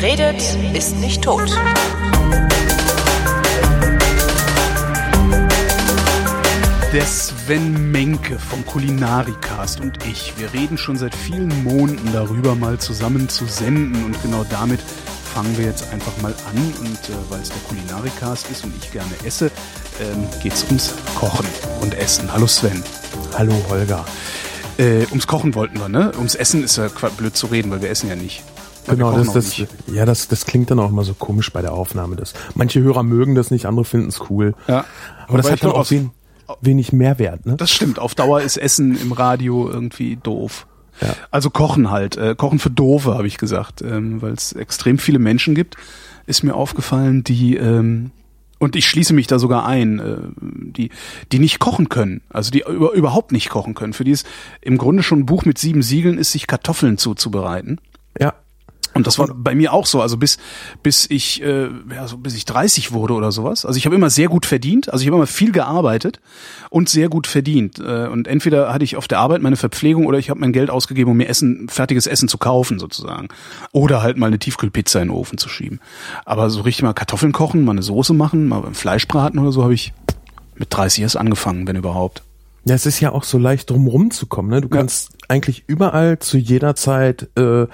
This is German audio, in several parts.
Wer redet, ist nicht tot. Der Sven Menke vom Kulinarikast und ich, wir reden schon seit vielen Monaten darüber, mal zusammen zu senden und genau damit fangen wir jetzt einfach mal an und äh, weil es der Kulinarikast ist und ich gerne esse, ähm, geht es ums Kochen und Essen. Hallo Sven. Hallo Holger. Äh, ums Kochen wollten wir, ne? Ums Essen ist ja blöd zu reden, weil wir essen ja nicht. Genau, das, das, ja, das, das klingt dann auch immer so komisch bei der Aufnahme. Das, manche Hörer mögen das nicht, andere finden es cool. Ja. Aber das hat dann auch wen, wenig Mehrwert, ne? Das stimmt. Auf Dauer ist Essen im Radio irgendwie doof. Ja. Also Kochen halt. Äh, Kochen für Doofe, habe ich gesagt. Ähm, Weil es extrem viele Menschen gibt, ist mir aufgefallen, die ähm, und ich schließe mich da sogar ein, äh, die, die nicht kochen können, also die über, überhaupt nicht kochen können. Für die es im Grunde schon ein Buch mit sieben Siegeln ist, sich Kartoffeln zuzubereiten. Ja. Und das war bei mir auch so, also bis bis ich äh, ja, so bis ich 30 wurde oder sowas. Also ich habe immer sehr gut verdient, also ich habe immer viel gearbeitet und sehr gut verdient. Äh, und entweder hatte ich auf der Arbeit meine Verpflegung oder ich habe mein Geld ausgegeben, um mir Essen, fertiges Essen zu kaufen sozusagen, oder halt mal eine Tiefkühlpizza in den Ofen zu schieben. Aber so richtig mal Kartoffeln kochen, mal eine Soße machen, mal Fleisch braten oder so habe ich mit 30 erst angefangen, wenn überhaupt. Ja, es ist ja auch so leicht drumherum zu kommen. Ne? Du kannst eigentlich überall zu jeder Zeit äh,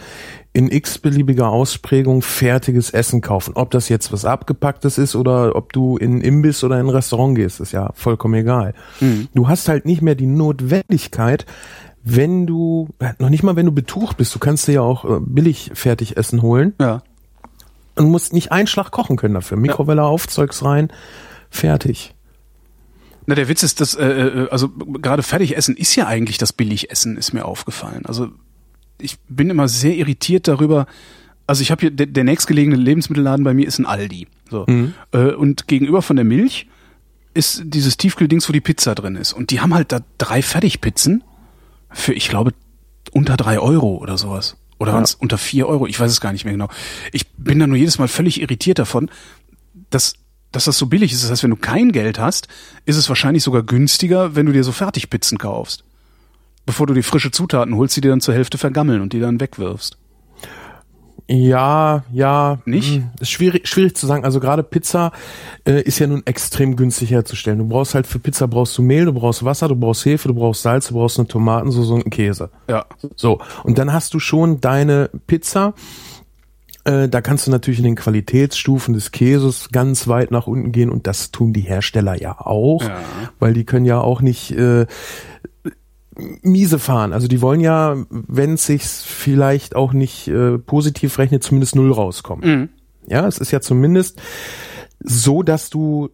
in x-beliebiger Ausprägung fertiges Essen kaufen. Ob das jetzt was abgepacktes ist oder ob du in Imbiss oder in ein Restaurant gehst, ist ja vollkommen egal. Mhm. Du hast halt nicht mehr die Notwendigkeit, wenn du, äh, noch nicht mal wenn du betucht bist, du kannst dir ja auch äh, billig fertig Essen holen Ja. und musst nicht einen Schlag kochen können dafür. Mikrowelle auf, Zeugs rein, fertig. Na, der Witz ist, dass, äh, äh, also gerade Fertigessen ist ja eigentlich das Billigessen, ist mir aufgefallen. Also ich bin immer sehr irritiert darüber. Also ich habe hier, der, der nächstgelegene Lebensmittelladen bei mir ist ein Aldi. So. Mhm. Äh, und gegenüber von der Milch ist dieses Tiefkühldings, wo die Pizza drin ist. Und die haben halt da drei Fertigpizzen für, ich glaube, unter drei Euro oder sowas. Oder Ja. waren es unter vier Euro? Ich weiß es gar nicht mehr genau. Ich bin da nur jedes Mal völlig irritiert davon, dass, dass das so billig ist. Das heißt, wenn du kein Geld hast, ist es wahrscheinlich sogar günstiger, wenn du dir so Fertigpizzen kaufst. Bevor du die frische Zutaten holst, die dir dann zur Hälfte vergammeln und die dann wegwirfst. Ja, ja. Nicht? mh, Ist schwierig, schwierig zu sagen. Also gerade Pizza äh, ist ja nun extrem günstig herzustellen. Du brauchst halt für Pizza brauchst du Mehl, du brauchst Wasser, du brauchst Hefe, du brauchst Salz, du brauchst eine Tomatensauce und einen Käse. Ja. So. Und dann hast du schon deine Pizza. Äh, da kannst du natürlich in den Qualitätsstufen des Käses ganz weit nach unten gehen und das tun die Hersteller ja auch, Ja. weil die können ja auch nicht äh, miese fahren. Also die wollen ja, wenn es sich vielleicht auch nicht äh, positiv rechnet, zumindest null rauskommen. Mhm. Ja, es ist ja zumindest so, dass du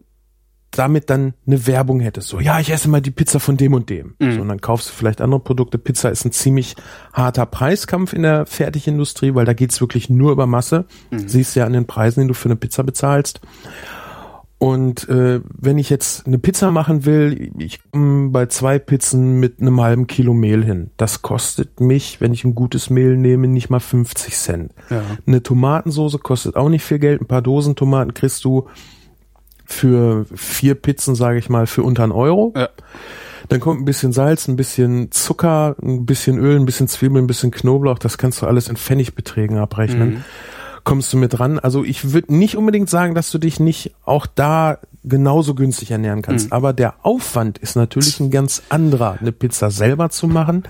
damit dann eine Werbung hättest. So, ja, ich esse mal die Pizza von dem und dem. Mhm. So, und dann kaufst du vielleicht andere Produkte. Pizza ist ein ziemlich harter Preiskampf in der Fertigindustrie, weil da geht's wirklich nur über Masse. Siehst du ja an den Preisen, die du für eine Pizza bezahlst. Und äh, wenn ich jetzt eine Pizza machen will, ich komme bei zwei Pizzen mit einem halben Kilo Mehl hin. Das kostet mich, wenn ich ein gutes Mehl nehme, nicht mal 50 Cent. Ja. Eine Tomatensoße kostet auch nicht viel Geld. Ein paar Dosen Tomaten kriegst du für vier Pizzen, sage ich mal, für unter einen Euro. Ja. Dann kommt ein bisschen Salz, ein bisschen Zucker, ein bisschen Öl, ein bisschen Zwiebeln, ein bisschen Knoblauch. Das kannst du alles in Pfennigbeträgen abrechnen. Kommst du mit ran? Also ich würde nicht unbedingt sagen, dass du dich nicht auch da genauso günstig ernähren kannst. Aber der Aufwand ist natürlich ein ganz anderer, eine Pizza selber zu machen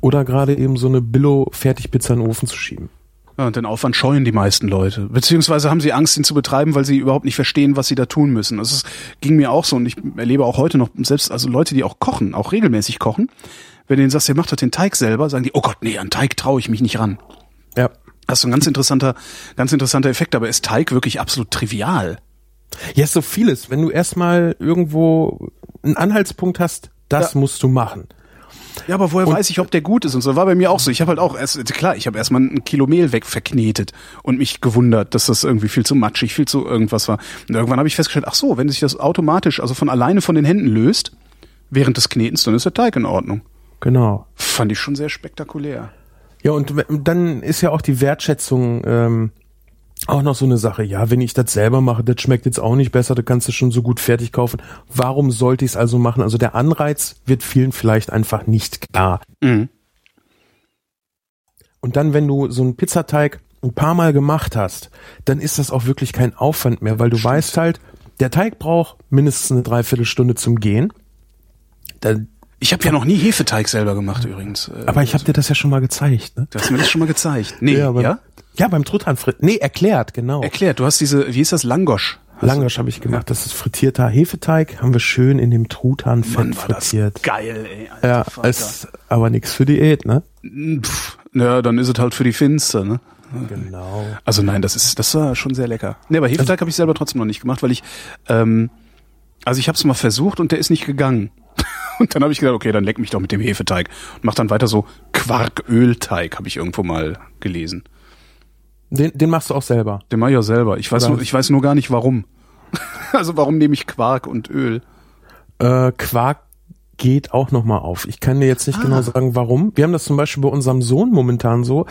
oder gerade eben so eine Billo-Fertigpizza in den Ofen zu schieben. Ja, und den Aufwand scheuen die meisten Leute. Beziehungsweise haben sie Angst, ihn zu betreiben, weil sie überhaupt nicht verstehen, was sie da tun müssen. Das ist, ging mir auch so und ich erlebe auch heute noch selbst, also Leute, die auch kochen, auch regelmäßig kochen, wenn du denen sagst, ihr macht doch den Teig selber, sagen die, oh Gott, nee, an Teig traue ich mich nicht ran. Das ist ein ganz interessanter, ganz interessanter Effekt, aber ist Teig wirklich absolut trivial? Ja, ist so vieles. Wenn du erstmal irgendwo einen Anhaltspunkt hast, das Ja. musst du machen. Ja, aber woher weiß ich, ob der gut ist? Und so war bei mir auch so. Ich habe halt auch erst, klar, ich habe erstmal ein Kilo Mehl wegverknetet und mich gewundert, dass das irgendwie viel zu matschig, viel zu irgendwas war. Und irgendwann habe ich festgestellt, ach so, wenn sich das automatisch, also von alleine von den Händen löst, während des Knetens, dann ist der Teig in Ordnung. Genau. Fand ich schon sehr spektakulär. Ja, und dann ist ja auch die Wertschätzung ähm, auch noch so eine Sache. Ja, wenn ich das selber mache, das schmeckt jetzt auch nicht besser, da kannst du schon so gut fertig kaufen. Warum sollte ich es also machen? Also der Anreiz wird vielen vielleicht einfach nicht klar. Mhm. Und dann, wenn du so einen Pizzateig ein paar Mal gemacht hast, dann ist das auch wirklich kein Aufwand mehr, weil du Stimmt. weißt halt, der Teig braucht mindestens eine Dreiviertelstunde zum Gehen. Dann ich habe ja noch nie Hefeteig selber gemacht übrigens. Äh, aber ich habe dir das ja schon mal gezeigt. Ne? Du hast mir das schon mal gezeigt. Nee, ja? Beim, ja? ja, beim Truthahnfrit. Nee, erklärt, genau. Erklärt. Du hast diese, wie ist das, Langosch? Langosch habe ich gemacht. Ja. Das ist frittierter Hefeteig. Haben wir schön in dem Truthahnfett frittiert. geil, ey. Alter, ja, Vater. ist aber nichts für Diät, ne? Pff, ja, dann ist es halt für die Finster, ne? Genau. Also nein, das ist, das war schon sehr lecker. Nee, aber Hefeteig also, habe ich selber trotzdem noch nicht gemacht, weil ich, ähm, also ich habe es mal versucht und der ist nicht gegangen. Und dann habe ich gedacht, okay, dann leck mich doch mit dem Hefeteig und mach dann weiter so Quarkölteig, habe ich irgendwo mal gelesen. Den, den machst du auch selber? Den mach ich auch selber. Ich weiß, nur, ich weiß nur gar nicht warum. also warum nehme ich Quark und Öl? Äh, Quark geht auch nochmal auf. Ich kann dir jetzt nicht ah. genau sagen, warum. Wir haben das zum Beispiel bei unserem Sohn momentan so.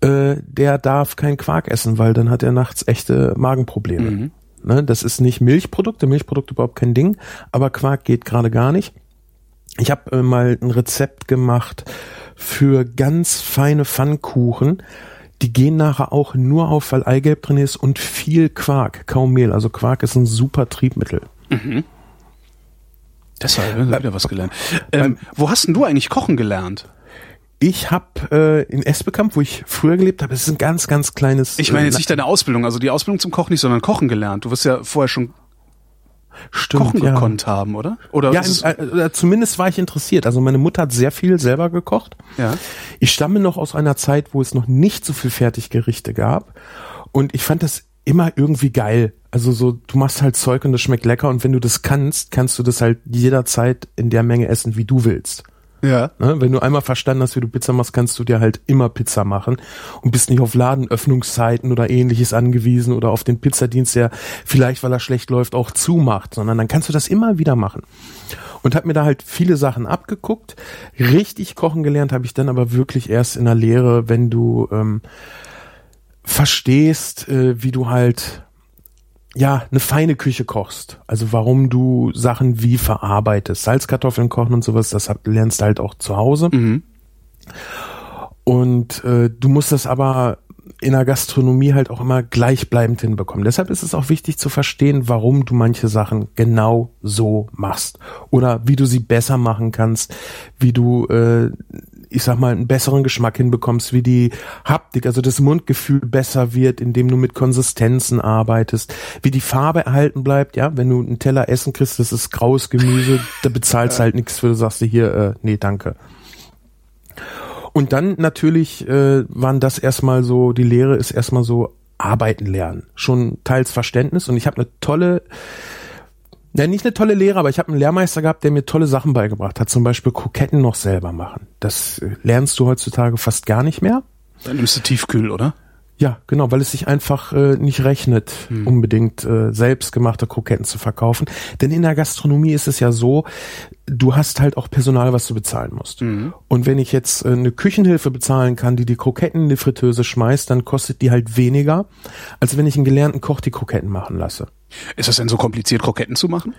Äh, der darf kein Quark essen, weil dann hat er nachts echte Magenprobleme. Mhm. Ne, das ist nicht Milchprodukte, Milchprodukte überhaupt kein Ding, aber Quark geht gerade gar nicht. Ich habe äh, mal ein Rezept gemacht für ganz feine Pfannkuchen. Die gehen nachher auch nur auf, weil Eigelb drin ist und viel Quark, kaum Mehl. Also Quark ist ein super Triebmittel. Mhm. Deshalb haben wir wieder was gelernt. Ähm, wo hast denn du eigentlich kochen gelernt? Ich habe äh, in Esbekamp, wo ich früher gelebt habe, es ist ein ganz, ganz kleines. Ich meine jetzt äh, nicht deine Ausbildung, also die Ausbildung zum Kochen nicht, sondern Kochen gelernt. Du wirst ja vorher schon Stimmt, kochen ja. gekonnt haben, oder? Oder ja, äh, zumindest war ich interessiert. Also meine Mutter hat sehr viel selber gekocht. Ja. Ich stamme noch aus einer Zeit, wo es noch nicht so viel Fertiggerichte gab. Und ich fand das immer irgendwie geil. Also so, du machst halt Zeug und das schmeckt lecker und wenn du das kannst, kannst du das halt jederzeit in der Menge essen, wie du willst. Ja. Ne? Wenn du einmal verstanden hast, wie du Pizza machst, kannst du dir halt immer Pizza machen und bist nicht auf Ladenöffnungszeiten oder ähnliches angewiesen oder auf den Pizzadienst, der vielleicht, weil er schlecht läuft, auch zumacht, sondern dann kannst du das immer wieder machen. Und hab mir da halt viele Sachen abgeguckt. Richtig kochen gelernt habe ich dann aber wirklich erst in der Lehre, wenn du ähm, verstehst, äh, wie du halt ja, eine feine Küche kochst. Also warum du Sachen wie verarbeitest. Salzkartoffeln kochen und sowas, das lernst du halt auch zu Hause. Mhm. Und äh, du musst das aber in der Gastronomie halt auch immer gleichbleibend hinbekommen. Deshalb ist es auch wichtig zu verstehen, warum du manche Sachen genau so machst oder wie du sie besser machen kannst, wie du äh, ich sag mal, einen besseren Geschmack hinbekommst, wie die Haptik, also das Mundgefühl besser wird, indem du mit Konsistenzen arbeitest, wie die Farbe erhalten bleibt, ja, wenn du einen Teller Essen kriegst, das ist graues Gemüse, da bezahlst ja. halt nichts für, du sagst dir hier, äh, nee, danke. Und dann natürlich äh, waren das erstmal so, die Lehre ist erstmal so arbeiten lernen. Schon teils Verständnis und ich habe eine tolle ja, nicht eine tolle Lehre, aber ich habe einen Lehrmeister gehabt, der mir tolle Sachen beigebracht hat. Zum Beispiel Kroketten noch selber machen. Das äh, lernst du heutzutage fast gar nicht mehr. Dann nimmst du Tiefkühl, oder? Ja, genau, weil es sich einfach äh, nicht rechnet, hm. unbedingt äh, selbstgemachte Kroketten zu verkaufen. Denn in der Gastronomie ist es ja so, du hast halt auch Personal, was du bezahlen musst. Mhm. Und wenn ich jetzt äh, eine Küchenhilfe bezahlen kann, die die Kroketten in die Fritteuse schmeißt, dann kostet die halt weniger, als wenn ich einen gelernten Koch die Kroketten machen lasse. Ist das denn so kompliziert, Kroketten zu machen?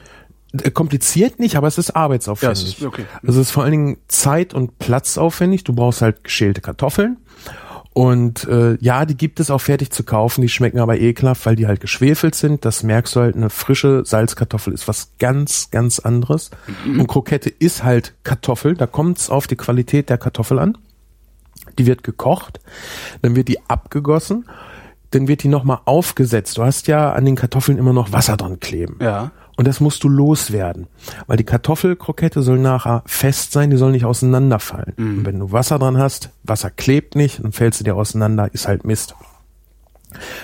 Äh, kompliziert nicht, aber es ist arbeitsaufwendig. Ja, es ist, okay. Also es ist vor allen Dingen Zeit- und Platzaufwendig. Du brauchst halt geschälte Kartoffeln. Und äh, ja, die gibt es auch fertig zu kaufen, die schmecken aber ekelhaft, weil die halt geschwefelt sind. Das merkst du halt, eine frische Salzkartoffel ist was ganz, ganz anderes. Mhm. Und Krokette ist halt Kartoffel, da kommt es auf die Qualität der Kartoffel an. Die wird gekocht, dann wird die abgegossen dann wird die nochmal aufgesetzt. Du hast ja an den Kartoffeln immer noch Wasser dran kleben. Ja. Und das musst du loswerden. Weil die Kartoffelkrokette soll nachher fest sein, die soll nicht auseinanderfallen. Mhm. Und wenn du Wasser dran hast, Wasser klebt nicht, dann fällt sie dir auseinander, ist halt Mist.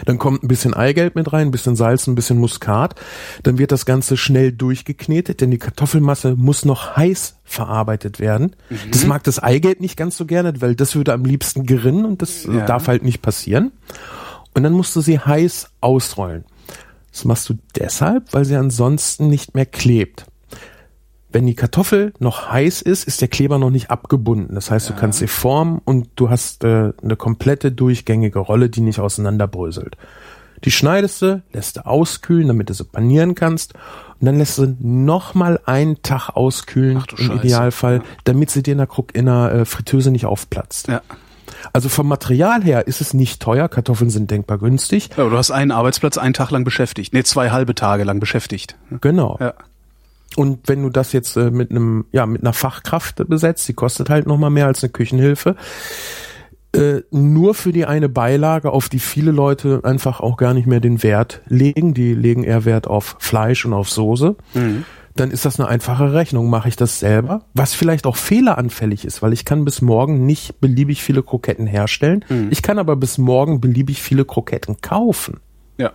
Dann kommt ein bisschen Eigelb mit rein, ein bisschen Salz, ein bisschen Muskat. Dann wird das Ganze schnell durchgeknetet, denn die Kartoffelmasse muss noch heiß verarbeitet werden. Mhm. Das mag das Eigelb nicht ganz so gerne, weil das würde am liebsten gerinnen und das ja. darf halt nicht passieren und dann musst du sie heiß ausrollen. Das machst du deshalb, weil sie ansonsten nicht mehr klebt. Wenn die Kartoffel noch heiß ist, ist der Kleber noch nicht abgebunden. Das heißt, ja. du kannst sie formen und du hast äh, eine komplette durchgängige Rolle, die nicht auseinanderbröselt. Die schneidest du, lässt du auskühlen, damit du sie panieren kannst. Und dann lässt du nochmal einen Tag auskühlen, im. Idealfall, damit sie dir in der, Krug, in der äh, Fritteuse nicht aufplatzt. Ja. Also vom Material her ist es nicht teuer, Kartoffeln sind denkbar günstig. Ja, du hast einen Arbeitsplatz einen Tag lang beschäftigt. Nee, zwei halbe Tage lang beschäftigt. Genau. Ja. Und wenn du das jetzt äh, mit einem, ja, mit einer Fachkraft besetzt, die kostet halt nochmal mehr als eine Küchenhilfe, äh, nur für die eine Beilage, auf die viele Leute einfach auch gar nicht mehr den Wert legen. Die legen eher Wert auf Fleisch und auf Soße. Mhm. Dann ist das eine einfache Rechnung. Mache ich das selber? Was vielleicht auch fehleranfällig ist, weil ich kann bis morgen nicht beliebig viele Kroketten herstellen. Mhm. Ich kann aber bis morgen beliebig viele Kroketten kaufen. Ja.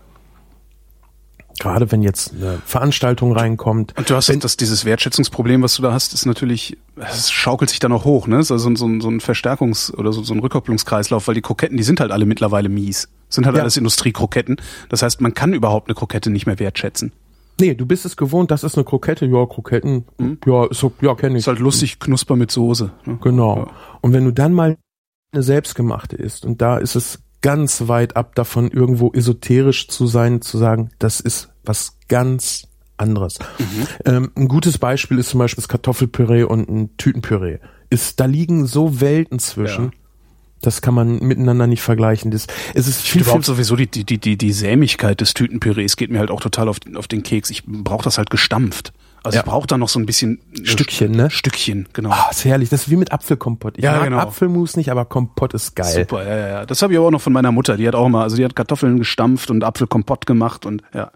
Gerade wenn jetzt eine Veranstaltung reinkommt. Und du hast wenn, das, dieses Wertschätzungsproblem, was du da hast, ist natürlich, es schaukelt sich da noch hoch, ne? Also so ein, so ein Verstärkungs- oder so, so ein Rückkopplungskreislauf, weil die Kroketten, die sind halt alle mittlerweile mies. Sind halt Ja. alles Industriekroketten. Das heißt, man kann überhaupt eine Krokette nicht mehr wertschätzen. Nee, du bist es gewohnt, das ist eine Krokette, ja, Kroketten, ja, ist so, ja, kenne ich. Ist halt lustig, knusper mit Soße. Ne? Genau. Ja. Und wenn du dann mal eine selbstgemachte isst, und da ist es ganz weit ab davon, irgendwo esoterisch zu sein, zu sagen, das ist was ganz anderes. Ähm, ein gutes Beispiel ist zum Beispiel das Kartoffelpüree und ein Tütenpüree. Ist, da liegen so Welten zwischen. Ja. Das kann man miteinander nicht vergleichen. Das, es ist viel, viel Überhaupt sowieso die, die, die, die, Sämigkeit des Tütenpürees geht mir halt auch total auf, auf den Keks. Ich brauche das halt gestampft. Also Ja. ich brauche da noch so ein bisschen Stückchen, ne? Stückchen, genau. Ah, ist herrlich. Das ist wie mit Apfelkompott. Ich Ja, mag genau. Apfelmus nicht, aber Kompott ist geil. Super, ja, ja, ja. Das habe ich aber auch noch von meiner Mutter. Die hat auch mal, also die hat Kartoffeln gestampft und Apfelkompott gemacht und ja.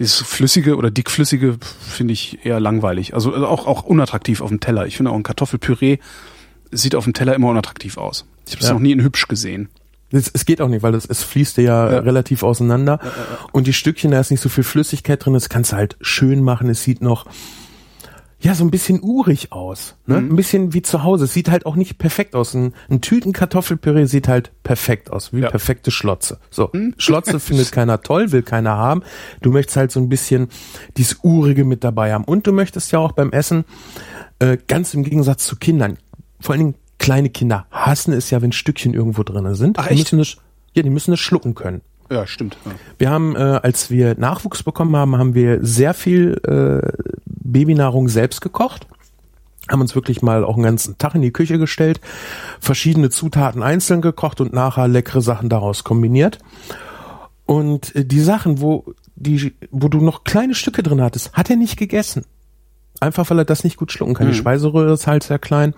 Dieses flüssige oder dickflüssige finde ich eher langweilig. Also also auch, auch unattraktiv auf dem Teller. Ich finde auch ein Kartoffelpüree sieht auf dem Teller immer unattraktiv aus. Ich habe es Ja. noch nie in hübsch gesehen. Es, es geht auch nicht, weil es, es fließt dir ja, Ja. relativ auseinander. Und die Stückchen, da ist nicht so viel Flüssigkeit drin, das kannst du halt schön machen. Es sieht noch, ja, so ein bisschen urig aus. Ne? Mhm. Ein bisschen wie zu Hause. Es sieht halt auch nicht perfekt aus. Ein, ein Tütenkartoffelpüree sieht halt perfekt aus, wie Ja. Mhm. perfekte Schlotze. So, Schlotze findet keiner toll, will keiner haben. Du möchtest halt so ein bisschen dieses Urige mit dabei haben. Und du möchtest ja auch beim Essen, äh, ganz im Gegensatz zu Kindern, vor allen Dingen kleine Kinder hassen es ja, wenn Stückchen irgendwo drinne sind. Ach, die echt? müssen es, ja, die müssen es schlucken können. Ja, stimmt. Ja. Wir haben, äh, als wir Nachwuchs bekommen haben, haben wir sehr viel äh, Babynahrung selbst gekocht. Haben uns wirklich mal auch einen ganzen Tag in die Küche gestellt, verschiedene Zutaten einzeln gekocht und nachher leckere Sachen daraus kombiniert. Und äh, die Sachen, wo die, wo du noch kleine Stücke drin hattest, hat er nicht gegessen. Einfach weil er das nicht gut schlucken kann. Die Speiseröhre ist halt sehr klein.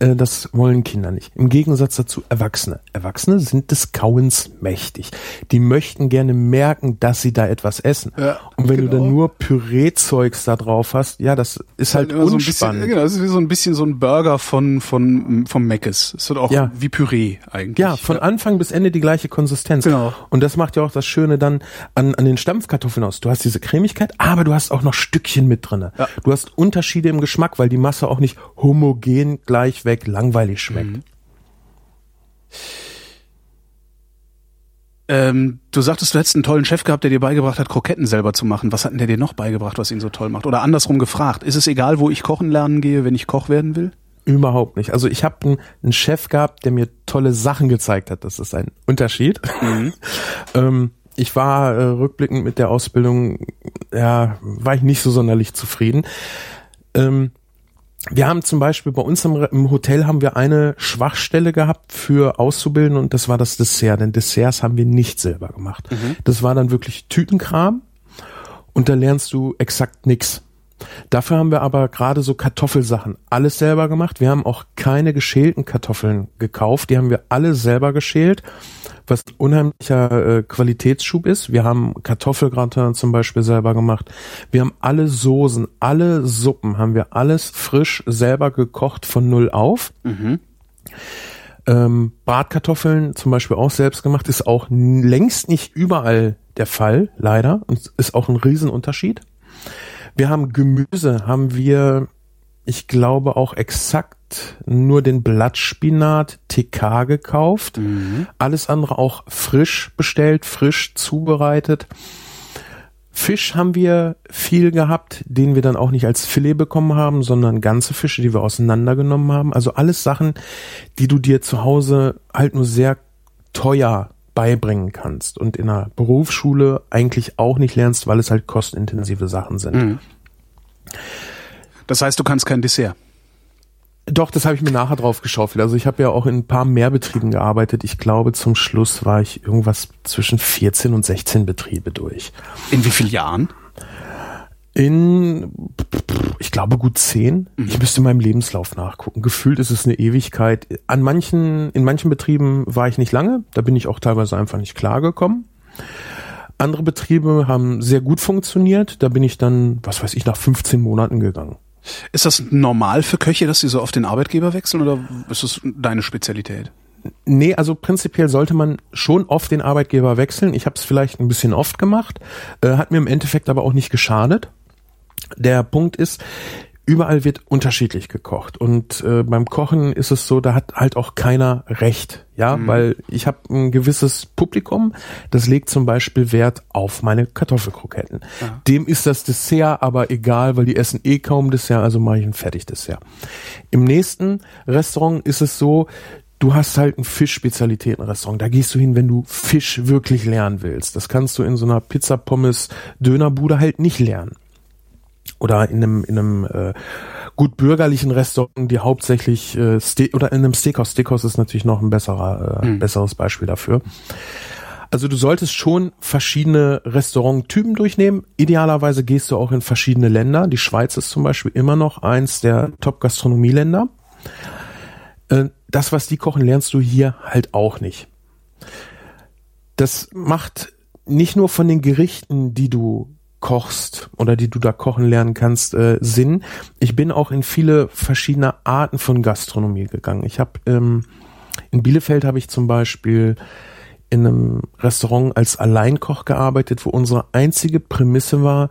Äh, das wollen Kinder nicht. Im Gegensatz dazu Erwachsene. Erwachsene sind des Kauens mächtig. Die möchten gerne merken, dass sie da etwas essen. Ja, Und wenn du genau. dann nur Püree-Zeugs da drauf hast, ja, das ist halt Immer so ein bisschen, unspannend. genau, das ist wie so ein bisschen so ein Burger von, von, vom Meckes. Es wird auch Ja. wie Püree eigentlich. Ja, von Anfang bis Ende die gleiche Konsistenz. Genau. Und das macht ja auch das Schöne dann an, an den Stampfkartoffeln aus. Du hast diese Cremigkeit, aber du hast auch noch Stückchen mit drinne. Ja. Du hast Unterschiede im Geschmack, weil die Masse auch nicht homogen gleich weg langweilig schmeckt. Mhm. Ähm, du sagtest, du hättest einen tollen Chef gehabt, der dir beigebracht hat, Kroketten selber zu machen. Was hat denn der dir noch beigebracht, was ihn so toll macht? Oder andersrum gefragt, ist es egal, wo ich kochen lernen gehe, wenn ich Koch werden will? Überhaupt nicht. Also ich habe einen, einen Chef gehabt, der mir tolle Sachen gezeigt hat. Das ist ein Unterschied. ähm, ich war äh, rückblickend mit der Ausbildung, ja, war ich nicht so sonderlich zufrieden. Ähm, wir haben zum Beispiel bei uns im, Hotel haben wir eine Schwachstelle gehabt für Auszubildende und das war das Dessert. Denn Desserts haben wir nicht selber gemacht. Das war dann wirklich Tütenkram und da lernst du exakt nix. Dafür haben wir aber gerade so Kartoffelsachen alles selber gemacht. Wir haben auch keine geschälten Kartoffeln gekauft. Die haben wir alle selber geschält, was ein unheimlicher äh, Qualitätsschub ist. Wir haben Kartoffelgratin zum Beispiel selber gemacht. Wir haben alle Soßen, alle Suppen haben wir alles frisch selber gekocht von null auf. Ähm, Bratkartoffeln zum Beispiel auch selbst gemacht, ist auch längst nicht überall der Fall, leider. Und ist auch ein Riesenunterschied. Wir haben Gemüse, haben wir, ich glaube auch exakt nur den Blattspinat TK gekauft. Alles andere auch frisch bestellt, frisch zubereitet. Fisch haben wir viel gehabt, den wir dann auch nicht als Filet bekommen haben, sondern ganze Fische, die wir auseinandergenommen haben. Also alles Sachen, die du dir zu Hause halt nur sehr teuer beibringen kannst und in einer Berufsschule eigentlich auch nicht lernst, weil es halt kostenintensive Sachen sind. Das heißt, du kannst kein Dessert. Doch, das habe ich mir nachher drauf geschaufelt. Also ich habe ja auch in ein paar mehr Betrieben gearbeitet. Ich glaube, zum Schluss war ich irgendwas zwischen 14 und 16 Betriebe durch. In wie vielen Jahren? In, ich glaube, gut zehn. Mhm. Ich müsste in meinem Lebenslauf nachgucken. Gefühlt ist es eine Ewigkeit. An manchen, in manchen Betrieben war ich nicht lange. Da bin ich auch teilweise einfach nicht klargekommen. Andere Betriebe haben sehr gut funktioniert. Da bin ich dann, was weiß ich, nach 15 Monaten gegangen. Ist das normal für Köche, dass sie so auf den Arbeitgeber wechseln oder ist das deine Spezialität? Nee, also prinzipiell sollte man schon oft den Arbeitgeber wechseln. Ich habe es vielleicht ein bisschen oft gemacht, äh, hat mir im Endeffekt aber auch nicht geschadet. Der Punkt ist, überall wird unterschiedlich gekocht und äh, beim Kochen ist es so, da hat halt auch keiner recht, ja, mhm. weil ich habe ein gewisses Publikum, das legt zum Beispiel Wert auf meine Kartoffelkroketten. Ja. Dem ist das Dessert aber egal, weil die essen eh kaum Dessert, also mache ich ein Fertigdessert. Im nächsten Restaurant ist es so, du hast halt ein Fischspezialitätenrestaurant. Da gehst du hin, wenn du Fisch wirklich lernen willst. Das kannst du in so einer Pizza Pommes Dönerbude halt nicht lernen oder in einem, in einem äh, gut bürgerlichen Restaurant, die hauptsächlich äh, Ste oder in einem Steakhouse. Steakhouse ist natürlich noch ein besserer, äh, hm. besseres Beispiel dafür. Also du solltest schon verschiedene Restauranttypen durchnehmen. Idealerweise gehst du auch in verschiedene Länder. Die Schweiz ist zum Beispiel immer noch eins der Top-Gastronomieländer. Äh, das, was die kochen, lernst du hier halt auch nicht. Das macht nicht nur von den Gerichten, die du kochst oder die du da kochen lernen kannst, äh, Sinn. Ich bin auch in viele verschiedene Arten von Gastronomie gegangen. Ich habe ähm, in Bielefeld habe ich zum Beispiel in einem Restaurant als Alleinkoch gearbeitet, wo unsere einzige Prämisse war,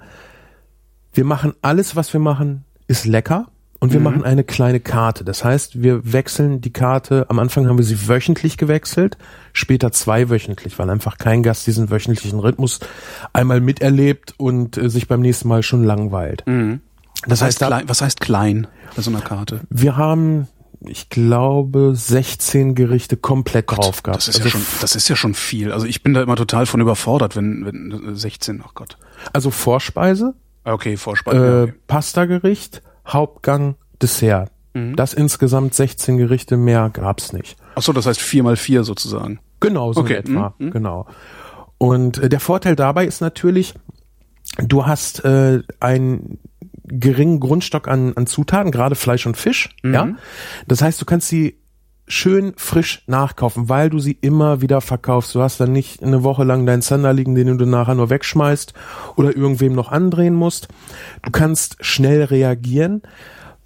wir machen alles, was wir machen, ist lecker und wir mhm. machen eine kleine Karte. Das heißt, wir wechseln die Karte. Am Anfang haben wir sie wöchentlich gewechselt, später zweiwöchentlich, weil einfach kein Gast diesen wöchentlichen Rhythmus einmal miterlebt und äh, sich beim nächsten Mal schon langweilt. Mhm. Das heißt, heißt klein, was heißt klein bei so einer Karte? Wir haben ich glaube, 16 Gerichte komplett Gott, drauf gehabt. Das ist, also ja schon, das ist ja schon viel. Also ich bin da immer total von überfordert, wenn, wenn 16, ach Gott. Also Vorspeise. Okay, Vorspeise. Äh, okay. Pastagericht, Hauptgang, Dessert. Mhm. Das insgesamt 16 Gerichte mehr gab's nicht. Ach so, das heißt vier mal vier sozusagen. Genau, so okay. etwa. Mhm. Genau. Und äh, der Vorteil dabei ist natürlich, du hast äh, einen geringen Grundstock an, an Zutaten, gerade Fleisch und Fisch. Mhm. Ja, das heißt, du kannst sie schön frisch nachkaufen, weil du sie immer wieder verkaufst. Du hast dann nicht eine Woche lang deinen Zander liegen, den du nachher nur wegschmeißt oder irgendwem noch andrehen musst. Du kannst schnell reagieren,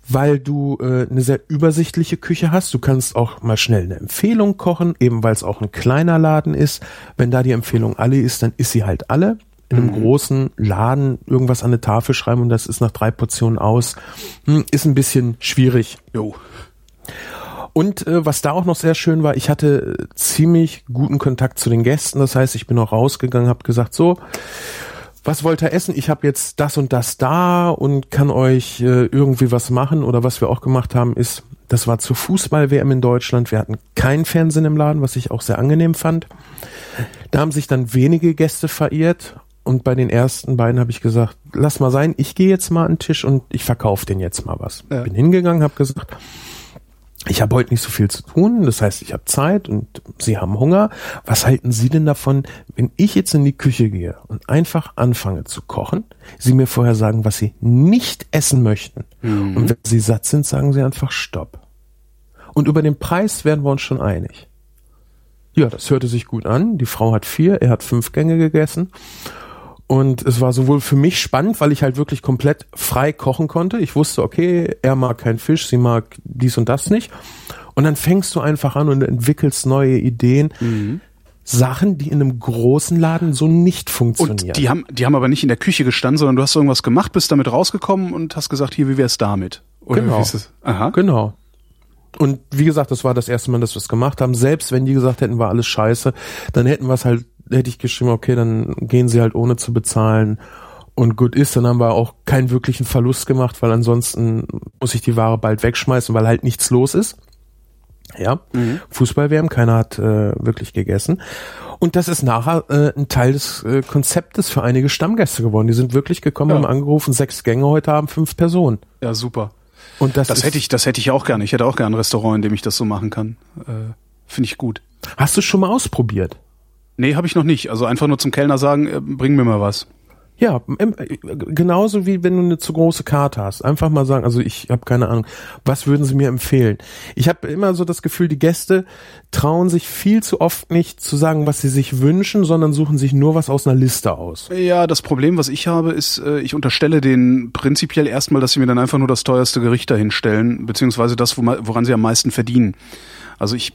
weil du äh, eine sehr übersichtliche Küche hast. Du kannst auch mal schnell eine Empfehlung kochen, eben weil es auch ein kleiner Laden ist. Wenn da die Empfehlung alle ist, dann ist sie halt alle. In einem mhm. großen Laden irgendwas an eine Tafel schreiben und das ist nach drei Portionen aus, hm, ist ein bisschen schwierig. Jo. Und äh, was da auch noch sehr schön war, ich hatte äh, ziemlich guten Kontakt zu den Gästen. Das heißt, ich bin auch rausgegangen, habe gesagt, so, was wollt ihr essen? Ich habe jetzt das und das da und kann euch äh, irgendwie was machen. Oder was wir auch gemacht haben, ist, das war zur Fußball-WM in Deutschland. Wir hatten kein Fernsehen im Laden, was ich auch sehr angenehm fand. Da haben sich dann wenige Gäste verirrt. Und bei den ersten beiden habe ich gesagt, lass mal sein, ich gehe jetzt mal an den Tisch und ich verkaufe den jetzt mal was. Ja. Bin hingegangen, habe gesagt, ich habe heute nicht so viel zu tun, das heißt, ich habe Zeit und Sie haben Hunger. Was halten Sie denn davon, wenn ich jetzt in die Küche gehe und einfach anfange zu kochen, Sie mir vorher sagen, was Sie nicht essen möchten. Mhm. Und wenn Sie satt sind, sagen Sie einfach Stopp. Und über den Preis werden wir uns schon einig. Ja, das hörte sich gut an. Die Frau hat vier, er hat fünf Gänge gegessen. Und es war sowohl für mich spannend, weil ich halt wirklich komplett frei kochen konnte. Ich wusste, okay, er mag keinen Fisch, sie mag dies und das nicht. Und dann fängst du einfach an und entwickelst neue Ideen. Mhm. Sachen, die in einem großen Laden so nicht funktionieren. Und die haben, die haben aber nicht in der Küche gestanden, sondern du hast irgendwas gemacht, bist damit rausgekommen und hast gesagt, hier, wie wär's damit? Oder genau. wie ist es? Aha. Genau. Und wie gesagt, das war das erste Mal, dass wir es gemacht haben. Selbst wenn die gesagt hätten, war alles scheiße, dann hätten wir es halt hätte ich geschrieben, okay, dann gehen sie halt ohne zu bezahlen und gut ist, dann haben wir auch keinen wirklichen Verlust gemacht, weil ansonsten muss ich die Ware bald wegschmeißen, weil halt nichts los ist. Ja, mhm. Fußball-WM, keiner hat äh, wirklich gegessen. Und das ist nachher äh, ein Teil des äh, Konzeptes für einige Stammgäste geworden. Die sind wirklich gekommen, ja. haben angerufen, sechs Gänge heute haben, fünf Personen. Ja, super. Und das, das hätte ich, das hätte ich auch gerne. Ich hätte auch gerne ein Restaurant, in dem ich das so machen kann. Äh, Finde ich gut. Hast du schon mal ausprobiert? Nee, habe ich noch nicht. Also einfach nur zum Kellner sagen, äh, bring mir mal was. Ja, genauso wie wenn du eine zu große Karte hast. Einfach mal sagen, also ich habe keine Ahnung, was würden sie mir empfehlen? Ich habe immer so das Gefühl, die Gäste trauen sich viel zu oft nicht zu sagen, was sie sich wünschen, sondern suchen sich nur was aus einer Liste aus. Ja, das Problem, was ich habe, ist, äh, ich unterstelle denen prinzipiell erstmal, dass sie mir dann einfach nur das teuerste Gericht dahinstellen, beziehungsweise das, woran sie am meisten verdienen. Also ich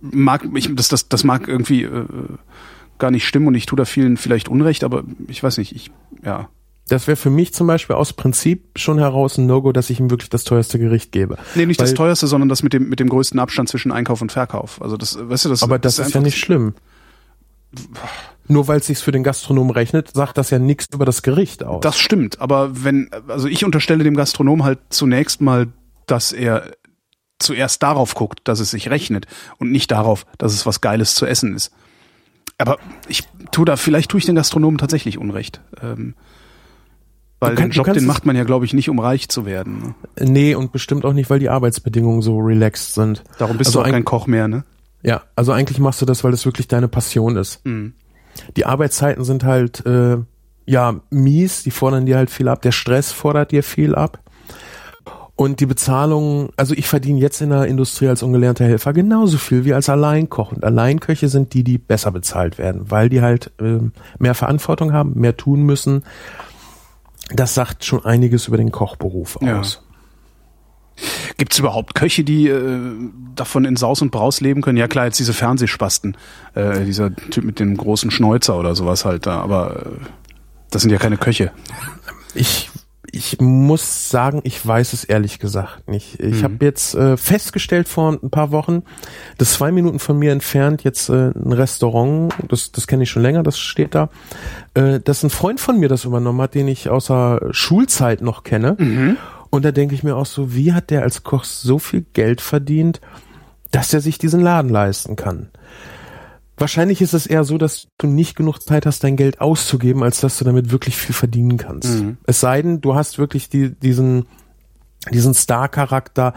mag, ich, das, das, das mag irgendwie äh, gar nicht stimmen und ich tue da vielen vielleicht Unrecht, aber ich weiß nicht, ich, ja. Das wäre für mich zum Beispiel aus Prinzip schon heraus ein No-Go, dass ich ihm wirklich das teuerste Gericht gebe. Nee, nicht Weil, das teuerste, sondern das mit dem, mit dem größten Abstand zwischen Einkauf und Verkauf. Also das, weißt du, das Aber das, das ist ja nicht schlimm. Nur weil es sich für den Gastronomen rechnet, sagt das ja nichts über das Gericht aus. Das stimmt, aber wenn, also ich unterstelle dem Gastronom halt zunächst mal, dass er zuerst darauf guckt, dass es sich rechnet und nicht darauf, dass es was Geiles zu essen ist. Aber ich tu da, vielleicht tue ich den Gastronomen tatsächlich Unrecht. Ähm, weil kann, den Job, den macht man ja, glaube ich, nicht, um reich zu werden. Ne? Nee, und bestimmt auch nicht, weil die Arbeitsbedingungen so relaxed sind. Darum bist also du auch kein Koch mehr, ne? Ja, also eigentlich machst du das, weil das wirklich deine Passion ist. Mhm. Die Arbeitszeiten sind halt, äh, ja, mies, die fordern dir halt viel ab. Der Stress fordert dir viel ab. Und die Bezahlung, also ich verdiene jetzt in der Industrie als ungelernter Helfer genauso viel wie als Alleinkoch. Und Alleinköche sind die, die besser bezahlt werden, weil die halt äh, mehr Verantwortung haben, mehr tun müssen. Das sagt schon einiges über den Kochberuf aus. Ja. Gibt es überhaupt Köche, die äh, davon in Saus und Braus leben können? Ja klar, jetzt diese Fernsehspasten, äh, dieser Typ mit dem großen Schnäuzer oder sowas halt da, aber äh, das sind ja keine Köche. Ich ich muss sagen, ich weiß es ehrlich gesagt nicht. Ich mhm. habe jetzt äh, festgestellt vor ein paar Wochen, dass zwei Minuten von mir entfernt jetzt äh, ein Restaurant, das, das kenne ich schon länger, das steht da, äh, dass ein Freund von mir das übernommen hat, den ich außer Schulzeit noch kenne. Mhm. Und da denke ich mir auch so, wie hat der als Koch so viel Geld verdient, dass er sich diesen Laden leisten kann? Wahrscheinlich ist es eher so, dass du nicht genug Zeit hast, dein Geld auszugeben, als dass du damit wirklich viel verdienen kannst. Mhm. Es sei denn, du hast wirklich die, diesen diesen Star-Charakter,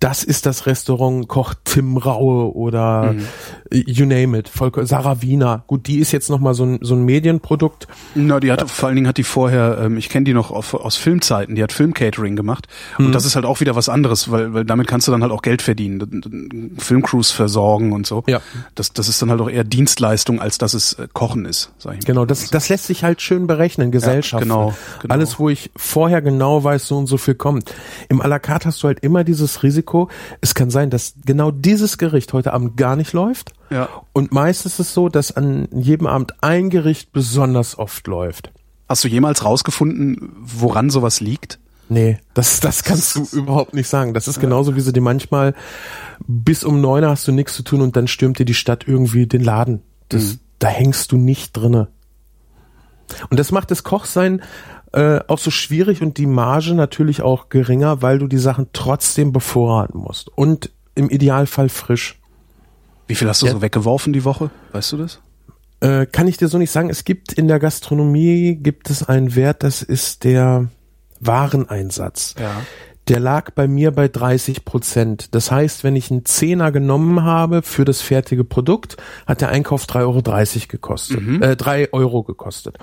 das ist das Restaurant Koch Tim Raue oder mhm. you name it, Volker, Sarah Wiener. Gut, die ist jetzt nochmal so ein, so ein Medienprodukt. Na, die hat, ja. vor allen Dingen hat die vorher, ähm, ich kenne die noch auf, aus Filmzeiten, die hat Filmcatering gemacht. Und mhm. das ist halt auch wieder was anderes, weil, weil damit kannst du dann halt auch Geld verdienen, Filmcrews versorgen und so. Ja. Das, das ist dann halt auch eher Dienstleistung, als dass es äh, Kochen ist, sag ich mal. Genau, das, das lässt sich halt schön berechnen, Gesellschaft. Ja, genau, genau. Alles, wo ich vorher genau weiß, so und so viel kommt im à la carte hast du halt immer dieses Risiko. Es kann sein, dass genau dieses Gericht heute Abend gar nicht läuft. Ja. Und meistens ist es so, dass an jedem Abend ein Gericht besonders oft läuft. Hast du jemals rausgefunden, woran sowas liegt? Nee, das, das kannst du überhaupt nicht sagen. Das ist genauso, wie sie dir manchmal bis um neun hast du nichts zu tun und dann stürmt dir die Stadt irgendwie den Laden. Das, mhm. Da hängst du nicht drinne. Und das macht das Kochsein äh, auch so schwierig und die Marge natürlich auch geringer, weil du die Sachen trotzdem bevorraten musst. Und im Idealfall frisch. Wie viel hast du ja. so weggeworfen die Woche? Weißt du das? Äh, kann ich dir so nicht sagen. Es gibt in der Gastronomie gibt es einen Wert, das ist der Wareneinsatz. Ja. Der lag bei mir bei 30 Prozent. Das heißt, wenn ich einen Zehner genommen habe für das fertige Produkt, hat der Einkauf 3,30 Euro gekostet. Mhm. Äh, 3 Euro gekostet.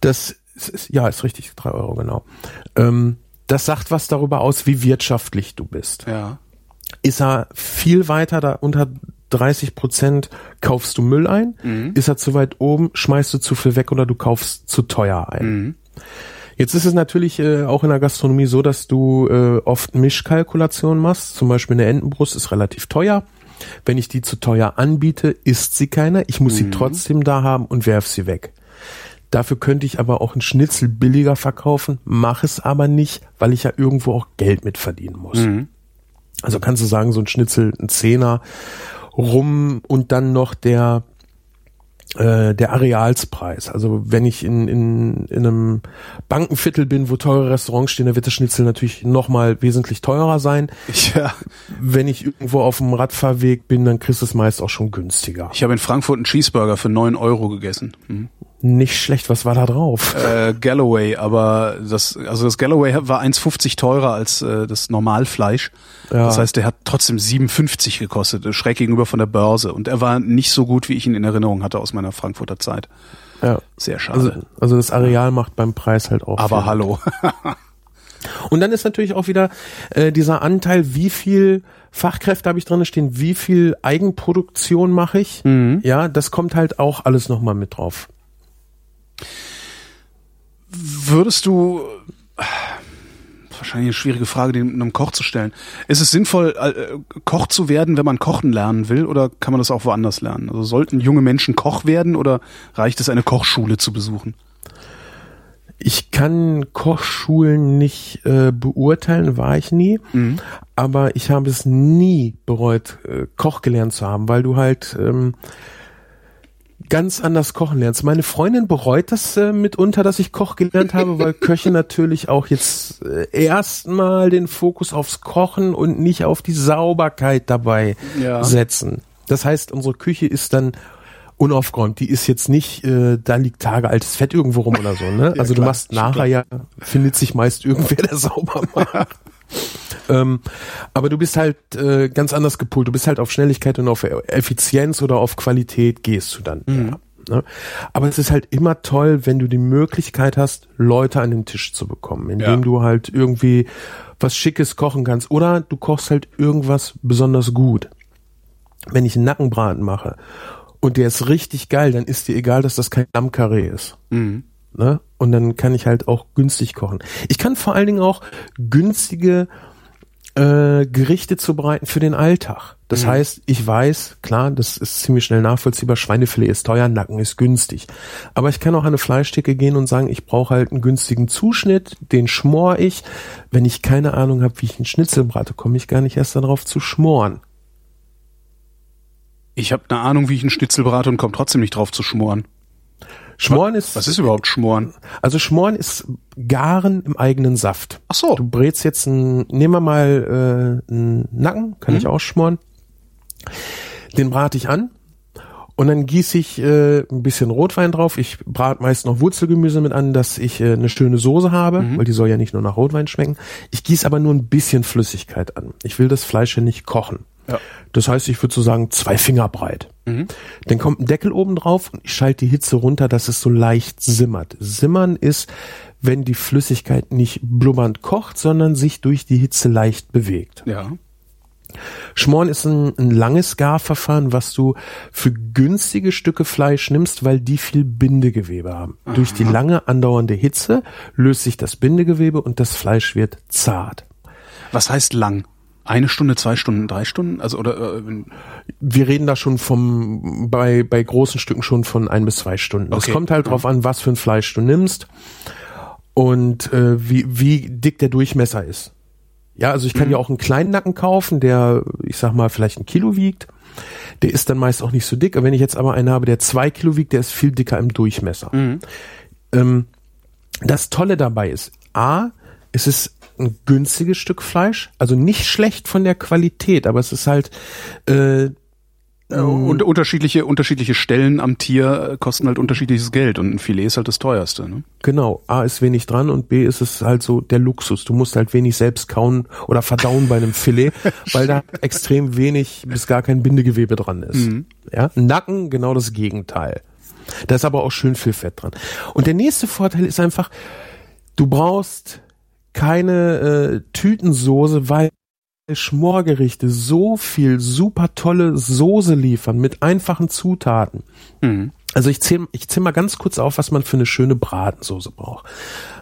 Das ist, ja, ist richtig, drei Euro, genau. Ähm, das sagt was darüber aus, wie wirtschaftlich du bist. Ja. Ist er viel weiter da unter 30 Prozent kaufst du Müll ein? Mhm. Ist er zu weit oben, schmeißt du zu viel weg oder du kaufst zu teuer ein? Mhm. Jetzt ist es natürlich äh, auch in der Gastronomie so, dass du äh, oft Mischkalkulationen machst. Zum Beispiel eine Entenbrust ist relativ teuer. Wenn ich die zu teuer anbiete, isst sie keiner. Ich muss mhm. sie trotzdem da haben und werf sie weg. Dafür könnte ich aber auch einen Schnitzel billiger verkaufen, mache es aber nicht, weil ich ja irgendwo auch Geld mit verdienen muss. Mhm. Also kannst du sagen, so ein Schnitzel, ein Zehner rum und dann noch der äh, der Arealspreis. Also wenn ich in, in, in einem Bankenviertel bin, wo teure Restaurants stehen, dann wird das Schnitzel natürlich nochmal wesentlich teurer sein. Ja. Wenn ich irgendwo auf dem Radfahrweg bin, dann kriegst du es meist auch schon günstiger. Ich habe in Frankfurt einen Cheeseburger für neun Euro gegessen. Mhm. Nicht schlecht, was war da drauf? Äh, Galloway, aber das, also das Galloway war 1,50 teurer als äh, das Normalfleisch. Ja. Das heißt, der hat trotzdem 57 gekostet, schräg gegenüber von der Börse. Und er war nicht so gut, wie ich ihn in Erinnerung hatte aus meiner Frankfurter Zeit. Ja. Sehr schade. Also, also das Areal macht beim Preis halt auch. aber viel. hallo. Und dann ist natürlich auch wieder äh, dieser Anteil, wie viel Fachkräfte habe ich drin stehen, wie viel Eigenproduktion mache ich. Ja, das kommt halt auch alles nochmal mit drauf. Würdest du wahrscheinlich eine schwierige Frage, den einem Koch zu stellen. Ist es sinnvoll, äh, Koch zu werden, wenn man Kochen lernen will, oder kann man das auch woanders lernen? Also sollten junge Menschen Koch werden oder reicht es, eine Kochschule zu besuchen? Ich kann Kochschulen nicht äh, beurteilen, war ich nie, aber ich habe es nie bereut, äh, Koch gelernt zu haben, weil du halt ähm, ganz anders kochen lernst. Meine Freundin bereut das äh, mitunter, dass ich Koch gelernt habe, weil Köche natürlich auch jetzt äh, erstmal den Fokus aufs Kochen und nicht auf die Sauberkeit dabei Ja. setzen. Das heißt, unsere Küche ist dann unaufgeräumt. Die ist jetzt nicht, äh, da liegt Tage altes Fett irgendwo rum oder so. Ne? also du klar, machst schon nachher ja, findet sich meist irgendwer, der sauber macht. Ähm, aber du bist halt äh, ganz anders gepolt. Du bist halt auf Schnelligkeit und auf Effizienz oder auf Qualität gehst du dann. Mhm. Ja, ne? Aber es ist halt immer toll, wenn du die Möglichkeit hast, Leute an den Tisch zu bekommen, indem Ja. du halt irgendwie was Schickes kochen kannst. Oder du kochst halt irgendwas besonders gut. Wenn ich einen Nackenbraten mache und der ist richtig geil, dann ist dir egal, dass das kein Lammkarree ist. Mhm. Ne? Und dann kann ich halt auch günstig kochen. Ich kann vor allen Dingen auch günstige äh, Gerichte zubereiten für den Alltag. Das heißt, ich weiß, klar, das ist ziemlich schnell nachvollziehbar, Schweinefilet ist teuer, Nacken ist günstig. Aber ich kann auch an eine Fleischtheke gehen und sagen, ich brauche halt einen günstigen Zuschnitt, den schmor ich. Wenn ich keine Ahnung habe, wie ich einen Schnitzel brate, komme ich gar nicht erst darauf zu schmoren. Ich habe eine Ahnung, wie ich einen Schnitzel brate und komme trotzdem nicht drauf zu schmoren. Schmoren ist, Was ist überhaupt Schmoren? also schmoren ist Garen im eigenen Saft. Ach so. Du brätst jetzt einen, nehmen wir mal äh, einen Nacken, kann ich ausschmoren. Den brate ich an und dann gieße ich äh, ein bisschen Rotwein drauf. Ich brate meist noch Wurzelgemüse mit an, dass ich äh, eine schöne Soße habe, weil die soll ja nicht nur nach Rotwein schmecken. Ich gieße aber nur ein bisschen Flüssigkeit an. Ich will das Fleisch ja nicht kochen. Ja. Das heißt, ich würde so sagen, zwei Finger breit. Dann kommt ein Deckel oben drauf und ich schalte die Hitze runter, dass es so leicht simmert. Simmern ist, wenn die Flüssigkeit nicht blubbernd kocht, sondern sich durch die Hitze leicht bewegt. Ja. Schmoren ist ein, ein langes Garverfahren, was du für günstige Stücke Fleisch nimmst, weil die viel Bindegewebe haben. Durch die lange andauernde Hitze löst sich das Bindegewebe und das Fleisch wird zart. Was heißt lang? Eine Stunde, zwei Stunden, drei Stunden? Also oder äh, wir reden da schon vom, bei, bei großen Stücken schon von ein bis zwei Stunden. Es Okay. kommt halt drauf an, was für ein Fleisch du nimmst und äh, wie, wie dick der Durchmesser ist. Ja, also ich kann ja auch einen kleinen Nacken kaufen, der, ich sag mal, vielleicht ein Kilo wiegt. Der ist dann meist auch nicht so dick. Aber wenn ich jetzt aber einen habe, der zwei Kilo wiegt, der ist viel dicker im Durchmesser. Ähm, das Tolle dabei ist, A, es ist ein günstiges Stück Fleisch, also nicht schlecht von der Qualität, aber es ist halt äh, und unterschiedliche unterschiedliche Stellen am Tier äh, kosten halt unterschiedliches Geld und ein Filet ist halt das teuerste. Ne? Genau, A ist wenig dran und B ist es halt so der Luxus. Du musst halt wenig selbst kauen oder verdauen bei einem Filet, weil da extrem wenig bis gar kein Bindegewebe dran ist. Ja, Nacken genau das Gegenteil. Da ist aber auch schön viel Fett dran. Und der nächste Vorteil ist einfach, du brauchst keine äh, Tütensoße, weil Schmorgerichte so viel super tolle Soße liefern mit einfachen Zutaten. Also ich zähle ich zähl mal ganz kurz auf, was man für eine schöne Bratensoße braucht.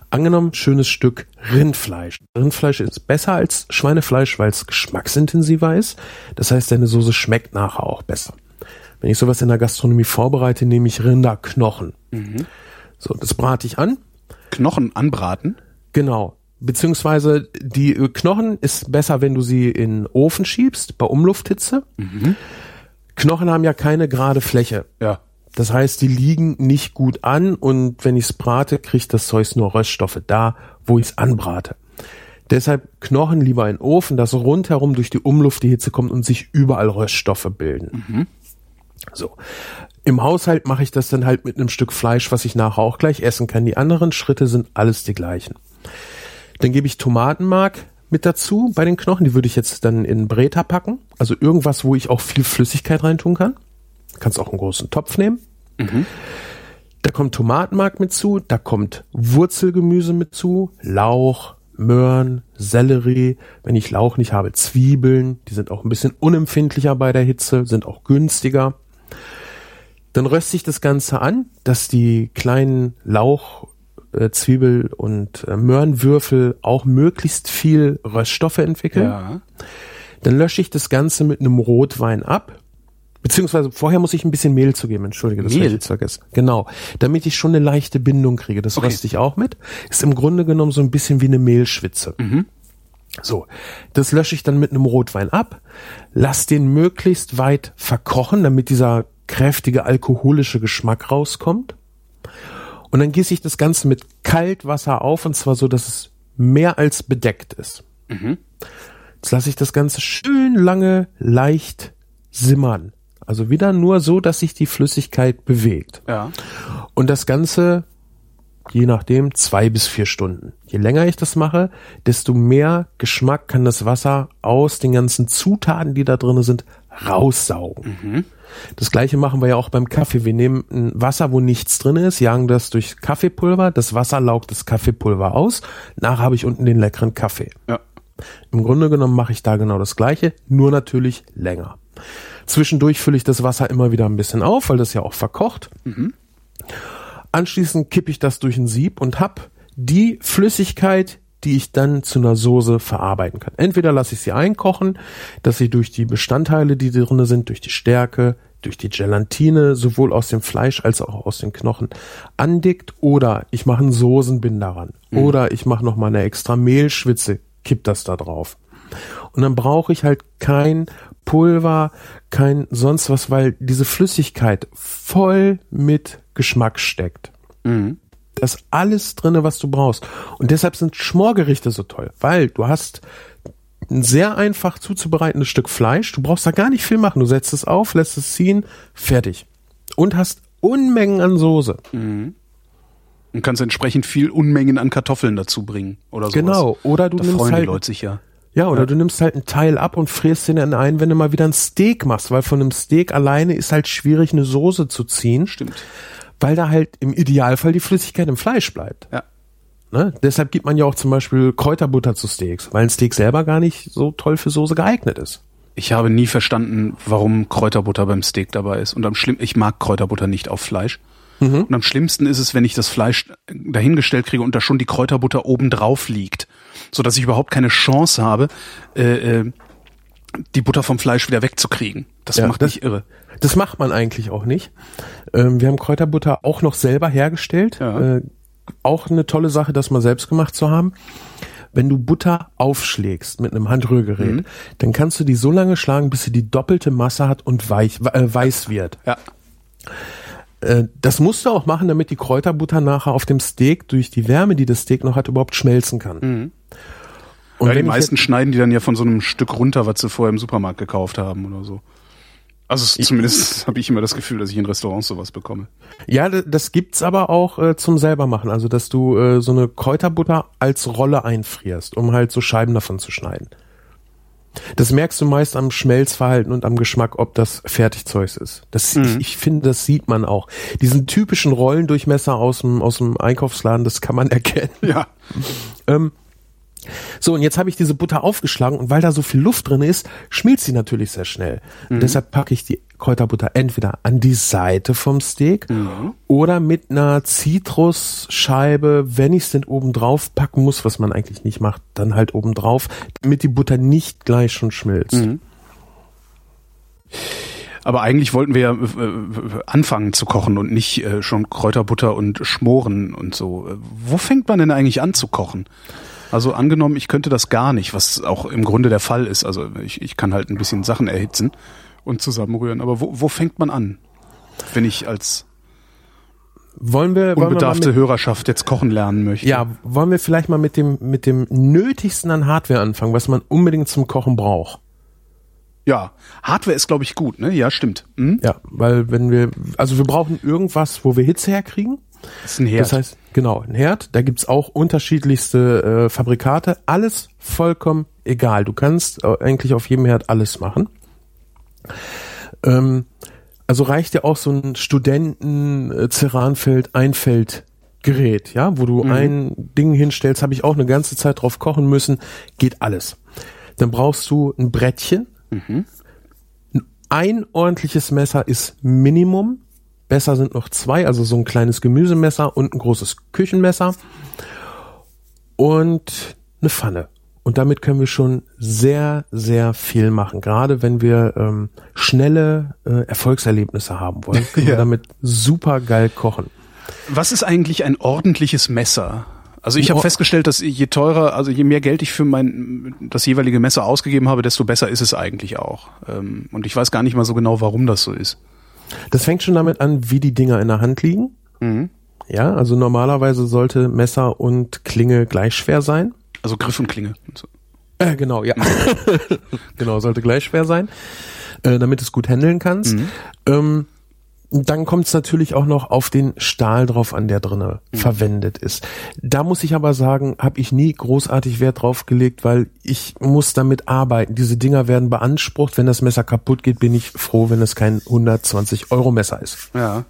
Angenommen, schönes Stück Rindfleisch. Rindfleisch ist besser als Schweinefleisch, weil es geschmacksintensiver ist. Das heißt, deine Soße schmeckt nachher auch besser. Wenn ich sowas in der Gastronomie vorbereite, nehme ich Rinderknochen. So, das brate ich an. Knochen anbraten. Genau. Beziehungsweise die Knochen ist besser, wenn du sie in Ofen schiebst, bei Umlufthitze. Knochen haben ja keine gerade Fläche. Ja. Das heißt, die liegen nicht gut an und wenn ich es brate, kriegt das Zeug nur Röststoffe da, wo ich es anbrate. Deshalb Knochen lieber in Ofen, dass rundherum durch die Umluft die Hitze kommt und sich überall Röststoffe bilden. So. Im Haushalt mache ich das dann halt mit einem Stück Fleisch, was ich nachher auch gleich essen kann. Die anderen Schritte sind alles die gleichen. Dann gebe ich Tomatenmark mit dazu bei den Knochen. Die würde ich jetzt dann in Breta packen. Also irgendwas, wo ich auch viel Flüssigkeit reintun kann. Kannst auch einen großen Topf nehmen. Mhm. Da kommt Tomatenmark mit zu, da kommt Wurzelgemüse mit zu, Lauch, Möhren, Sellerie. Wenn ich Lauch nicht habe, Zwiebeln. Die sind auch ein bisschen unempfindlicher bei der Hitze, sind auch günstiger. Dann röste ich das Ganze an, dass die kleinen Lauch, äh, Zwiebel und äh, Möhrenwürfel auch möglichst viel Röststoffe entwickeln. Ja. Dann lösche ich das Ganze mit einem Rotwein ab. Beziehungsweise vorher muss ich ein bisschen Mehl zugeben, entschuldige, das Mehl? ich vergessen. Genau, damit ich schon eine leichte Bindung kriege. Das okay. röste ich auch mit. Ist im Grunde genommen so ein bisschen wie eine Mehlschwitze. Mhm. So, das lösche ich dann mit einem Rotwein ab, lass den möglichst weit verkochen, damit dieser kräftige alkoholische Geschmack rauskommt. Und dann gieße ich das Ganze mit Kaltwasser auf und zwar so, dass es mehr als bedeckt ist. Mhm. Jetzt lasse ich das Ganze schön lange leicht simmern. Also wieder nur so, dass sich die Flüssigkeit bewegt. Ja. Und das Ganze, je nachdem, zwei bis vier Stunden. Je länger ich das mache, desto mehr Geschmack kann das Wasser aus den ganzen Zutaten, die da drin sind, raussaugen. Mhm. Das gleiche machen wir ja auch beim Kaffee. Wir nehmen ein Wasser, wo nichts drin ist, jagen das durch Kaffeepulver, das Wasser laugt das Kaffeepulver aus, nachher habe ich unten den leckeren Kaffee. Ja. Im Grunde genommen mache ich da genau das gleiche, nur natürlich länger. Zwischendurch fülle ich das Wasser immer wieder ein bisschen auf, weil das ja auch verkocht. Mhm. Anschließend kippe ich das durch ein Sieb und hab die Flüssigkeit, die ich dann zu einer Soße verarbeiten kann. Entweder lasse ich sie einkochen, dass sie durch die Bestandteile, die drin sind, durch die Stärke, durch die Gelatine, sowohl aus dem Fleisch als auch aus den Knochen andickt, oder ich mache einen Soßenbinder ran, mhm. oder ich mache noch mal eine extra Mehlschwitze, kipp das da drauf. Und dann brauche ich halt kein Pulver, kein sonst was, weil diese Flüssigkeit voll mit Geschmack steckt. Mhm. Da ist alles drinne, was du brauchst. Und deshalb sind Schmorgerichte so toll, weil du hast ein sehr einfach zuzubereitendes Stück Fleisch. Du brauchst da gar nicht viel machen. Du setzt es auf, lässt es ziehen, fertig. Und hast Unmengen an Soße. Mhm. Und kannst entsprechend viel Unmengen an Kartoffeln dazu bringen oder so. Genau. Oder du da nimmst freuen halt, die Leute sich ja. Ja, oder ja. du nimmst halt einen Teil ab und frierst den dann ein, wenn du mal wieder ein Steak machst, weil von einem Steak alleine ist halt schwierig, eine Soße zu ziehen. Stimmt weil da halt im Idealfall die Flüssigkeit im Fleisch bleibt. Ja. Ne? Deshalb gibt man ja auch zum Beispiel Kräuterbutter zu Steaks, weil ein Steak selber gar nicht so toll für Soße geeignet ist. Ich habe nie verstanden, warum Kräuterbutter beim Steak dabei ist. Und am schlimm, ich mag Kräuterbutter nicht auf Fleisch. Mhm. Und am schlimmsten ist es, wenn ich das Fleisch dahingestellt kriege und da schon die Kräuterbutter oben drauf liegt, so dass ich überhaupt keine Chance habe, äh, äh, die Butter vom Fleisch wieder wegzukriegen. Das ja, macht das, mich irre. Das macht man eigentlich auch nicht. Ähm, wir haben Kräuterbutter auch noch selber hergestellt. Ja. Äh, auch eine tolle Sache, das mal selbst gemacht zu haben. Wenn du Butter aufschlägst mit einem Handrührgerät, mhm. dann kannst du die so lange schlagen, bis sie die doppelte Masse hat und weich, äh, weiß wird. Ja. Äh, das musst du auch machen, damit die Kräuterbutter nachher auf dem Steak durch die Wärme, die das Steak noch hat, überhaupt schmelzen kann. Mhm. Und ja, die meisten schneiden die dann ja von so einem Stück runter, was sie vorher im Supermarkt gekauft haben oder so. Also zumindest habe ich immer das Gefühl, dass ich in Restaurants sowas bekomme. Ja, das gibt's aber auch äh, zum selber machen. Also dass du äh, so eine Kräuterbutter als Rolle einfrierst, um halt so Scheiben davon zu schneiden. Das merkst du meist am Schmelzverhalten und am Geschmack, ob das Fertigzeugs ist. Das, mhm. ich, ich finde, das sieht man auch. Diesen typischen Rollendurchmesser aus dem, aus dem Einkaufsladen, das kann man erkennen. Ja. ähm, so, und jetzt habe ich diese Butter aufgeschlagen und weil da so viel Luft drin ist, schmilzt sie natürlich sehr schnell. Mhm. deshalb packe ich die Kräuterbutter entweder an die Seite vom Steak mhm. oder mit einer Zitrusscheibe, wenn ich es denn oben drauf packen muss, was man eigentlich nicht macht, dann halt oben drauf, damit die Butter nicht gleich schon schmilzt. Mhm. Aber eigentlich wollten wir ja äh, äh, anfangen zu kochen und nicht äh, schon Kräuterbutter und Schmoren und so. Wo fängt man denn eigentlich an zu kochen? Also angenommen, ich könnte das gar nicht, was auch im Grunde der Fall ist. Also ich, ich kann halt ein bisschen Sachen erhitzen und zusammenrühren. Aber wo, wo fängt man an, wenn ich als wollen wir, unbedarfte wollen wir Hörerschaft jetzt kochen lernen möchte? Ja, wollen wir vielleicht mal mit dem mit dem nötigsten an Hardware anfangen, was man unbedingt zum Kochen braucht? Ja, Hardware ist, glaube ich, gut, ne? Ja, stimmt. Hm? Ja, weil wenn wir, also wir brauchen irgendwas, wo wir Hitze herkriegen. Das ist ein Herd. Das heißt, genau, ein Herd. Da gibt's auch unterschiedlichste äh, Fabrikate. Alles vollkommen egal. Du kannst äh, eigentlich auf jedem Herd alles machen. Ähm, also reicht ja auch so ein Studenten äh, Einfeld Gerät, ja, wo du Mhm. ein Ding hinstellst, habe ich auch eine ganze Zeit drauf kochen müssen, geht alles. Dann brauchst du ein Brettchen. Mhm. Ein ordentliches Messer ist Minimum. Besser sind noch zwei, also so ein kleines Gemüsemesser und ein großes Küchenmesser und eine Pfanne. Und damit können wir schon sehr, sehr viel machen. Gerade wenn wir ähm, schnelle äh, Erfolgserlebnisse haben wollen, können wir Ja. damit super geil kochen. Was ist eigentlich ein ordentliches Messer? Also ich habe festgestellt, dass je teurer, also je mehr Geld ich für mein das jeweilige Messer ausgegeben habe, desto besser ist es eigentlich auch. Ähm, Und ich weiß gar nicht mal so genau, warum das so ist. Das fängt schon damit an, wie die Dinger in der Hand liegen. Mhm. Ja, also normalerweise sollte Messer und Klinge gleich schwer sein. Also Griff und Klinge. Äh, genau, ja. genau, sollte gleich schwer sein, äh, damit du es gut handeln kannst. Ähm, dann kommt es natürlich auch noch auf den Stahl drauf an, der drinne verwendet ist. Da muss ich aber sagen, habe ich nie großartig Wert drauf gelegt, weil ich muss damit arbeiten. Diese Dinger werden beansprucht. Wenn das Messer kaputt geht, bin ich froh, wenn es kein 120 Euro Messer ist. Ja.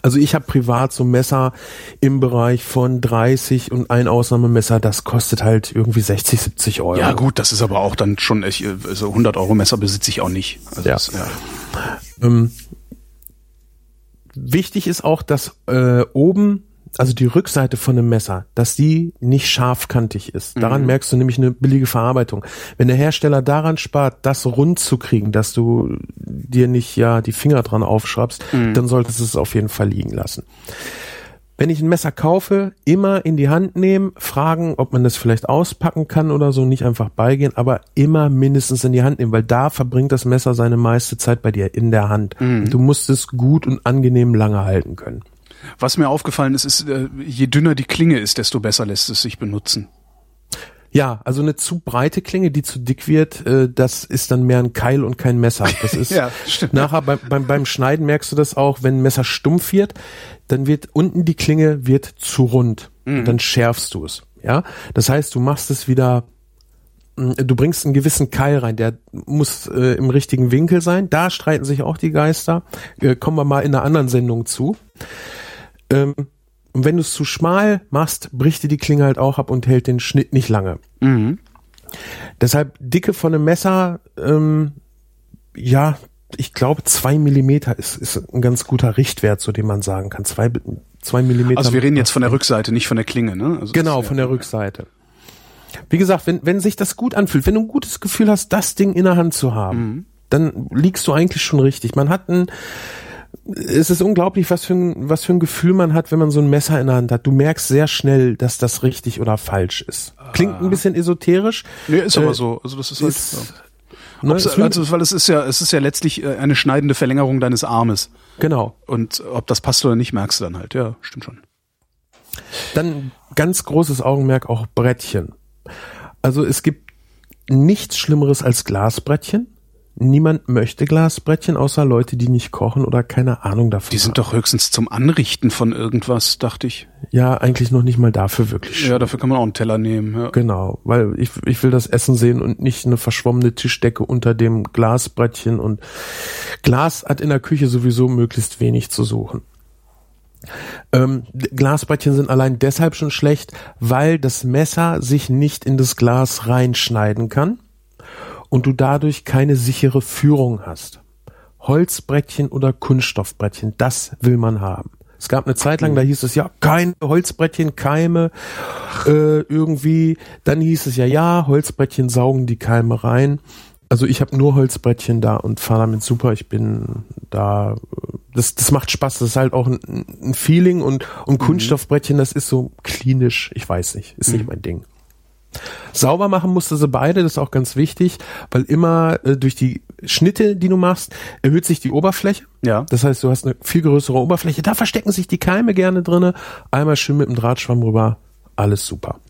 Also ich habe privat so Messer im Bereich von 30 und ein Ausnahmemesser, das kostet halt irgendwie 60, 70 Euro. Ja gut, das ist aber auch dann schon echt, äh, also 100 Euro Messer besitze ich auch nicht. Also Ja. Das, ja. Ähm, wichtig ist auch, dass äh, oben, also die Rückseite von einem Messer, dass die nicht scharfkantig ist. Daran merkst du nämlich eine billige Verarbeitung. Wenn der Hersteller daran spart, das rund zu kriegen, dass du dir nicht ja die Finger dran aufschraubst, dann solltest du es auf jeden Fall liegen lassen. Wenn ich ein Messer kaufe, immer in die Hand nehmen, fragen, ob man das vielleicht auspacken kann oder so, nicht einfach beigehen, aber immer mindestens in die Hand nehmen, weil da verbringt das Messer seine meiste Zeit bei dir in der Hand. Du musst es gut und angenehm lange halten können. Was mir aufgefallen ist, ist, äh, je dünner die Klinge ist, desto besser lässt es sich benutzen. Ja, also eine zu breite Klinge, die zu dick wird, äh, das ist dann mehr ein Keil und kein Messer. Das ist Ja, stimmt. nachher beim, beim, beim Schneiden merkst du das auch, wenn ein Messer stumpf wird, dann wird unten die Klinge wird zu rund. Und dann schärfst du es. Ja, das heißt, du machst es wieder mh, Du bringst einen gewissen Keil rein, der muss äh, im richtigen Winkel sein. Da streiten sich auch die Geister. Äh, kommen wir mal in einer anderen Sendung zu. Ähm, und wenn du es zu schmal machst, bricht dir die Klinge halt auch ab und hält den Schnitt nicht lange. Mhm. Deshalb Dicke von einem Messer, ähm, ja, ich glaube zwei Millimeter ist, ist ein ganz guter Richtwert, zu dem man sagen kann. Zwei, zwei Millimeter. Also wir reden jetzt von der Rückseite, nicht von der Klinge, ne? Also Genau, von der Rückseite. Wie gesagt, wenn, wenn sich das gut anfühlt, wenn du ein gutes Gefühl hast, das Ding in der Hand zu haben, dann liegst du eigentlich schon richtig. Man hat ein, es ist unglaublich, was für ein, was für ein Gefühl man hat, wenn man so ein Messer in der Hand hat. Du merkst sehr schnell, dass das richtig oder falsch ist. Klingt ein bisschen esoterisch. Nee, ist aber Äh, so. Also das ist halt. Ist, ja. ne, fühlt- also, weil es ist ja, es ist ja letztlich äh, eine schneidende Verlängerung deines Armes. genau. Und ob das passt oder nicht, merkst du dann halt. Ja, stimmt schon. Dann ganz großes Augenmerk auch Brettchen. Also es gibt nichts Schlimmeres als Glasbrettchen. Niemand möchte Glasbrettchen, außer Leute, die nicht kochen oder keine Ahnung davon Die sind doch höchstens zum Anrichten von irgendwas, dachte ich. haben. Ja, eigentlich noch nicht mal dafür wirklich. Ja, dafür kann man auch einen Teller nehmen. Ja. Genau, weil ich, ich will das Essen sehen und nicht eine verschwommene Tischdecke unter dem Glasbrettchen und Glas hat in der Küche sowieso möglichst wenig zu suchen. Ähm, Glasbrettchen sind allein deshalb schon schlecht, weil das Messer sich nicht in das Glas reinschneiden kann und du dadurch keine sichere Führung hast. Holzbrettchen oder Kunststoffbrettchen, das will man haben. Es gab eine Zeit lang, da hieß es ja, kein Holzbrettchen, Keime, äh, irgendwie. Dann hieß es ja, ja, Holzbrettchen saugen die Keime rein. Also ich habe nur Holzbrettchen da und fahre damit super. Ich bin da, äh, das, das macht Spaß. Das ist halt auch ein, ein Feeling und, und Kunststoffbrettchen, das ist so klinisch. Ich weiß nicht, ist nicht mein Ding. Sauber machen musste sie beide, das ist auch ganz wichtig, weil immer äh, durch die Schnitte, die du machst, erhöht sich die Oberfläche. Ja. Das heißt, du hast eine viel größere Oberfläche. Da verstecken sich die Keime gerne drinne. Einmal schön mit dem Drahtschwamm rüber. Alles super.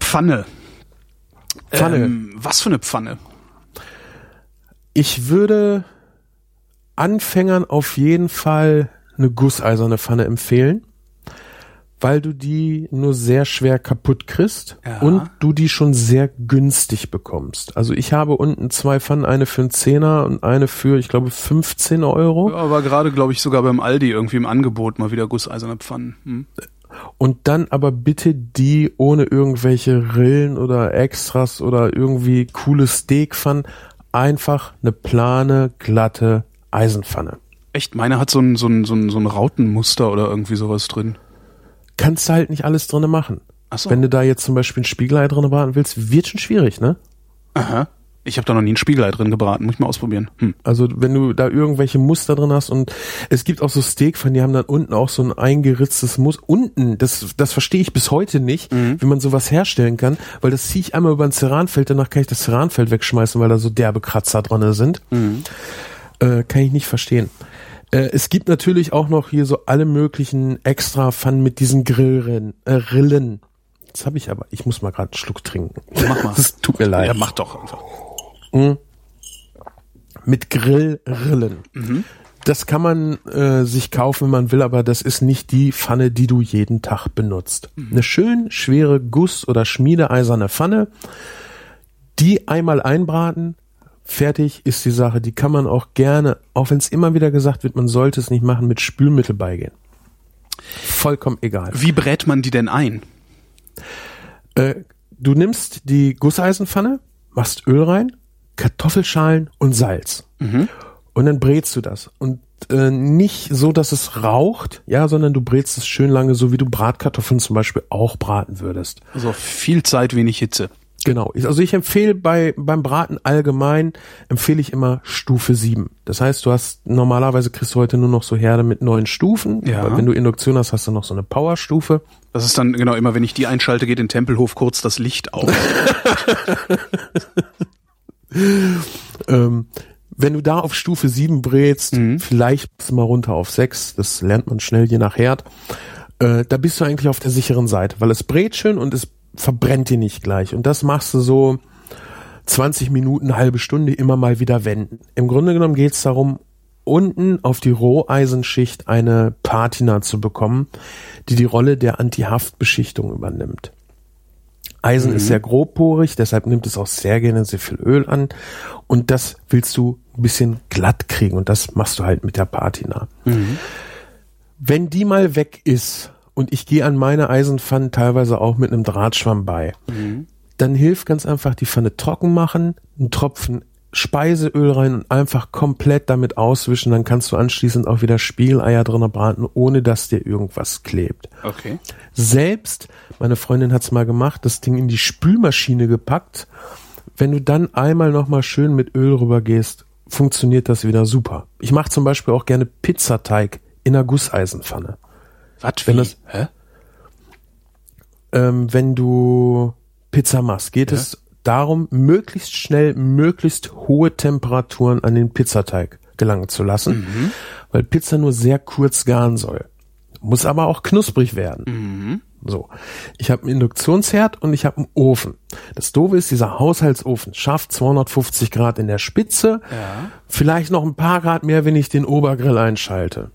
Pfanne. Pfanne. Ähm, was für eine Pfanne? Ich würde Anfängern auf jeden Fall eine gusseiserne Pfanne empfehlen, weil du die nur sehr schwer kaputt kriegst Ja. und du die schon sehr günstig bekommst. Also ich habe unten zwei Pfannen, eine für einen Zehner und eine für, ich glaube, 15 Euro. Aber gerade, glaube ich, sogar beim Aldi irgendwie im Angebot mal wieder gusseiserne Pfannen. Hm. Und dann aber bitte die ohne irgendwelche Rillen oder Extras oder irgendwie coole Steakpfannen. Einfach eine plane, glatte Eisenpfanne. Echt, meine hat so ein, so ein, so ein, so ein Rautenmuster oder irgendwie sowas drin. Kannst du halt nicht alles drinne machen. Ach so. Wenn du da jetzt zum Beispiel ein Spiegelei drinne braten willst, wird schon schwierig, ne? Aha. Ich habe da noch nie ein Spiegelei drin gebraten. Muss ich mal ausprobieren. Hm. Also wenn du da irgendwelche Muster drin hast und es gibt auch so Steakpfannen, die haben dann unten auch so ein eingeritztes Muster. Unten, das, das verstehe ich bis heute nicht, wie man sowas herstellen kann, weil das ziehe ich einmal über ein Ceranfeld, danach kann ich das Ceranfeld wegschmeißen, weil da so derbe Kratzer dran sind. Äh, kann ich nicht verstehen. Äh, es gibt natürlich auch noch hier so alle möglichen extra Pfannen mit diesen Grillrillen. Äh, Rillen. Jetzt habe ich aber, ich muss mal gerade einen Schluck trinken. Mach mal. Das tut mir leid. Ja, mach doch einfach. mit Grillrillen. Das kann man äh, sich kaufen, wenn man will, aber das ist nicht die Pfanne, die du jeden Tag benutzt. Eine schön schwere Guss- oder schmiedeeiserne Pfanne, die einmal einbraten, fertig ist die Sache. Die kann man auch gerne, auch wenn es immer wieder gesagt wird, man sollte es nicht machen, mit Spülmittel beigehen. Vollkommen egal. Wie brät man die denn ein? Äh, du nimmst die Gusseisenpfanne, machst Öl rein, Kartoffelschalen und Salz. Und dann brätst du das. Und äh, nicht so, dass es raucht, ja, sondern du brätst es schön lange, so wie du Bratkartoffeln zum Beispiel auch braten würdest. Also viel Zeit, wenig Hitze. Genau. Also ich empfehle bei, beim Braten allgemein, empfehle ich immer Stufe 7. Das heißt, du hast, normalerweise kriegst du heute nur noch so Herde mit neun Stufen. Ja. Aber Wenn du Induktion hast, hast du noch so eine Powerstufe. Das ist dann genau immer, wenn ich die einschalte, geht in Tempelhof kurz das Licht auf. Ähm, wenn du da auf Stufe 7 brätst, vielleicht bist du mal runter auf 6, das lernt man schnell je nach Herd, äh, da bist du eigentlich auf der sicheren Seite, weil es brät schön und es verbrennt dir nicht gleich. Und das machst du so 20 Minuten, halbe Stunde immer mal wieder wenden. Im Grunde genommen geht es darum, unten auf die Roheisenschicht eine Patina zu bekommen, die die Rolle der Antihaftbeschichtung übernimmt. Eisen ist sehr grobporig, deshalb nimmt es auch sehr gerne sehr viel Öl an. Und das willst du ein bisschen glatt kriegen und das machst du halt mit der Patina. Wenn die mal weg ist und ich gehe an meine Eisenpfannen teilweise auch mit einem Drahtschwamm bei, dann hilft ganz einfach die Pfanne trocken machen, einen Tropfen Speiseöl rein und einfach komplett damit auswischen. Dann kannst du anschließend auch wieder Spiegeleier drin braten, ohne dass dir irgendwas klebt. Okay. Selbst, meine Freundin hat's mal gemacht, das Ding in die Spülmaschine gepackt. Wenn du dann einmal nochmal schön mit Öl rüber gehst, funktioniert das wieder super. Ich mache zum Beispiel auch gerne Pizzateig in einer Gusseisenpfanne. Was? Wenn das- Hä? ähm, wenn du Pizza machst, geht Ja. es darum, möglichst schnell, möglichst hohe Temperaturen an den Pizzateig gelangen zu lassen, Mhm. weil Pizza nur sehr kurz garen soll. Muss aber auch knusprig werden. Mhm. So, ich habe einen Induktionsherd und ich habe einen Ofen. Das Doofe ist, dieser Haushaltsofen schafft 250 Grad in der Spitze, Ja. vielleicht noch ein paar Grad mehr, wenn ich den Obergrill einschalte.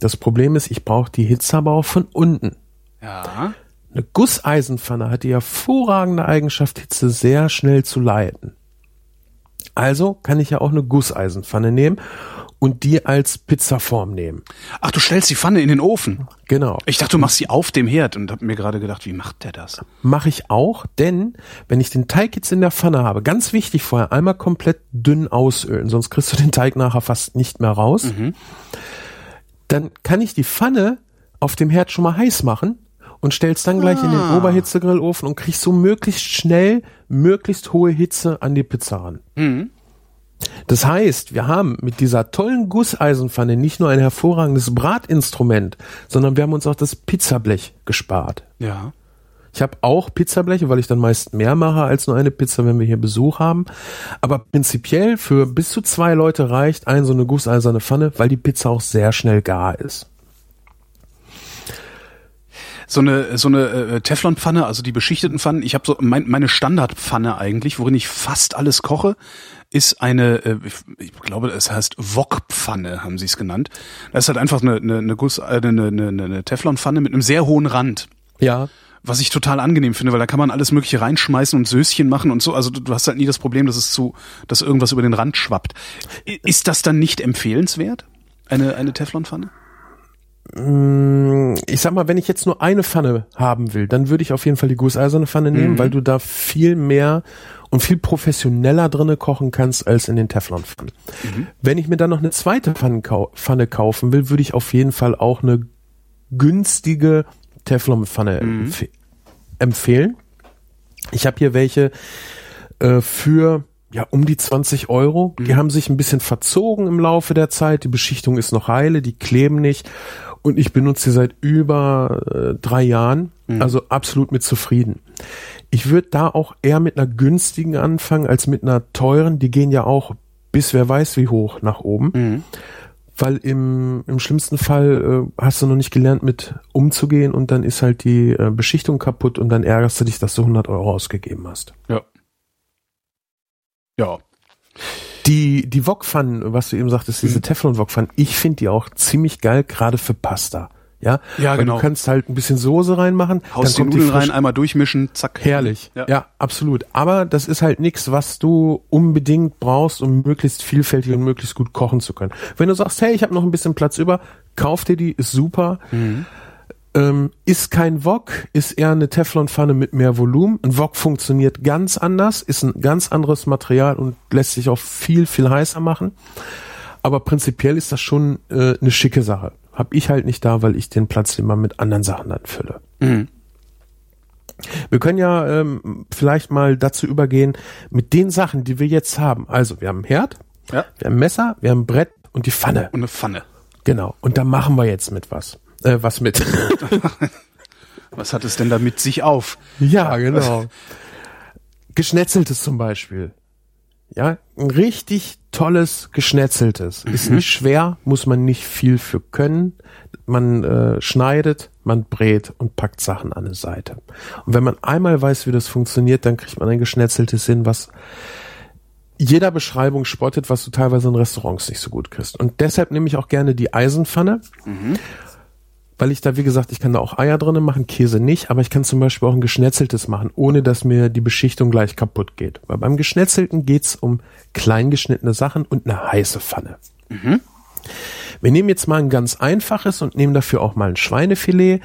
Das Problem ist, ich brauche die Hitze aber auch von unten. Ja. Eine Gusseisenpfanne hat die hervorragende Eigenschaft, Hitze sehr schnell zu leiten. Also kann ich ja auch eine Gusseisenpfanne nehmen und die als Pizzaform nehmen. Ach, du stellst die Pfanne in den Ofen. Genau. Ich dachte, du machst sie auf dem Herd und hab mir gerade gedacht, wie macht der das? Mache ich auch, denn wenn ich den Teig jetzt in der Pfanne habe, ganz wichtig vorher einmal komplett dünn ausölen, sonst kriegst du den Teig nachher fast nicht mehr raus. Dann kann ich die Pfanne auf dem Herd schon mal heiß machen und stell's dann gleich in den Oberhitzegrillofen und kriegst so möglichst schnell, möglichst hohe Hitze an die Pizza ran. Das heißt, wir haben mit dieser tollen Gusseisenpfanne nicht nur ein hervorragendes Bratinstrument, sondern wir haben uns auch das Pizzablech gespart. Ja. Ich habe auch Pizzableche, weil ich dann meist mehr mache als nur eine Pizza, wenn wir hier Besuch haben. Aber prinzipiell für bis zu zwei Leute reicht ein so eine gusseiserne Pfanne, weil die Pizza auch sehr schnell gar ist. so eine so eine äh, Teflonpfanne, also die beschichteten Pfannen. Ich habe so mein, meine Standardpfanne eigentlich, worin ich fast alles koche, ist eine, äh, ich glaube, es heißt Wokpfanne, haben sie es genannt. Das ist halt einfach eine eine eine, Guss, äh, eine, eine, eine Teflonpfanne mit einem sehr hohen Rand. Ja. Was ich total angenehm finde, weil da kann man alles Mögliche reinschmeißen und Söschen machen und so. Also du, hast halt nie das Problem, dass es zu, dass irgendwas über den Rand schwappt. Ist das dann nicht empfehlenswert? Eine, eine Teflonpfanne? Mm, Ich sag mal, wenn ich jetzt nur eine Pfanne haben will, dann würde ich auf jeden Fall die gusseiserne Pfanne nehmen, weil du da viel mehr und viel professioneller drinne kochen kannst als in den Teflonpfannen. Wenn ich mir dann noch eine zweite Pfanne kaufen will, würde ich auf jeden Fall auch eine günstige Teflonpfanne empf empfehlen. Ich habe hier welche äh, für ja um die 20 Euro. Die haben sich ein bisschen verzogen im Laufe der Zeit. Die Beschichtung ist noch heile, die kleben nicht. Und ich benutze sie seit über äh, drei Jahren. Also absolut mit zufrieden. Ich würde da auch eher mit einer günstigen anfangen als mit einer teuren. Die gehen ja auch bis wer weiß wie hoch nach oben. Weil im, im schlimmsten Fall äh, hast du noch nicht gelernt, mit umzugehen und dann ist halt die äh, Beschichtung kaputt und dann ärgerst du dich, dass du 100 Euro ausgegeben hast. Ja. Ja. Die, die Wokpfannen, was du eben sagtest, diese Teflon-Wokpfannen, ich finde die auch ziemlich geil, gerade für Pasta. Ja, Ja, Weil genau. Du kannst halt ein bisschen Soße reinmachen, Haust die dann kommt Nudeln frisch- rein, einmal durchmischen, zack. Herrlich. Ja. Ja. absolut. Aber das ist halt nichts, was du unbedingt brauchst, um möglichst vielfältig und möglichst gut kochen zu können. Wenn du sagst, hey, ich habe noch ein bisschen Platz über, kauf dir die, ist super. Ähm, ist kein Wok, ist eher eine Teflonpfanne mit mehr Volumen. Ein Wok funktioniert ganz anders, ist ein ganz anderes Material und lässt sich auch viel, viel heißer machen. Aber prinzipiell ist das schon äh, eine schicke Sache. Hab ich halt nicht da, weil ich den Platz immer mit anderen Sachen dann fülle. Mhm. Wir können ja ähm, vielleicht mal dazu übergehen, mit den Sachen, die wir jetzt haben. Also, wir haben einen Herd, Ja. wir haben ein Messer, wir haben ein Brett und die Pfanne. Und eine Pfanne. Genau. Und da machen wir jetzt mit was. Äh, was mit. Was hat es denn da mit sich auf? ja, genau. Geschnetzeltes zum Beispiel. Ja, ein richtig tolles Geschnetzeltes. Ist nicht schwer, muss man nicht viel für können. Man äh, schneidet, man brät und packt Sachen an eine Seite. Und wenn man einmal weiß, wie das funktioniert, dann kriegt man ein geschnetzeltes hin, was jeder Beschreibung spottet, was du teilweise in Restaurants nicht so gut kriegst. Und deshalb nehme ich auch gerne die Eisenpfanne, weil ich da, wie gesagt, ich kann da auch Eier drinnen machen, Käse nicht, aber ich kann zum Beispiel auch ein geschnetzeltes machen, ohne dass mir die Beschichtung gleich kaputt geht. Weil beim Geschnetzelten geht's um kleingeschnittene Sachen und eine heiße Pfanne. Wir nehmen jetzt mal ein ganz einfaches und nehmen dafür auch mal ein Schweinefilet.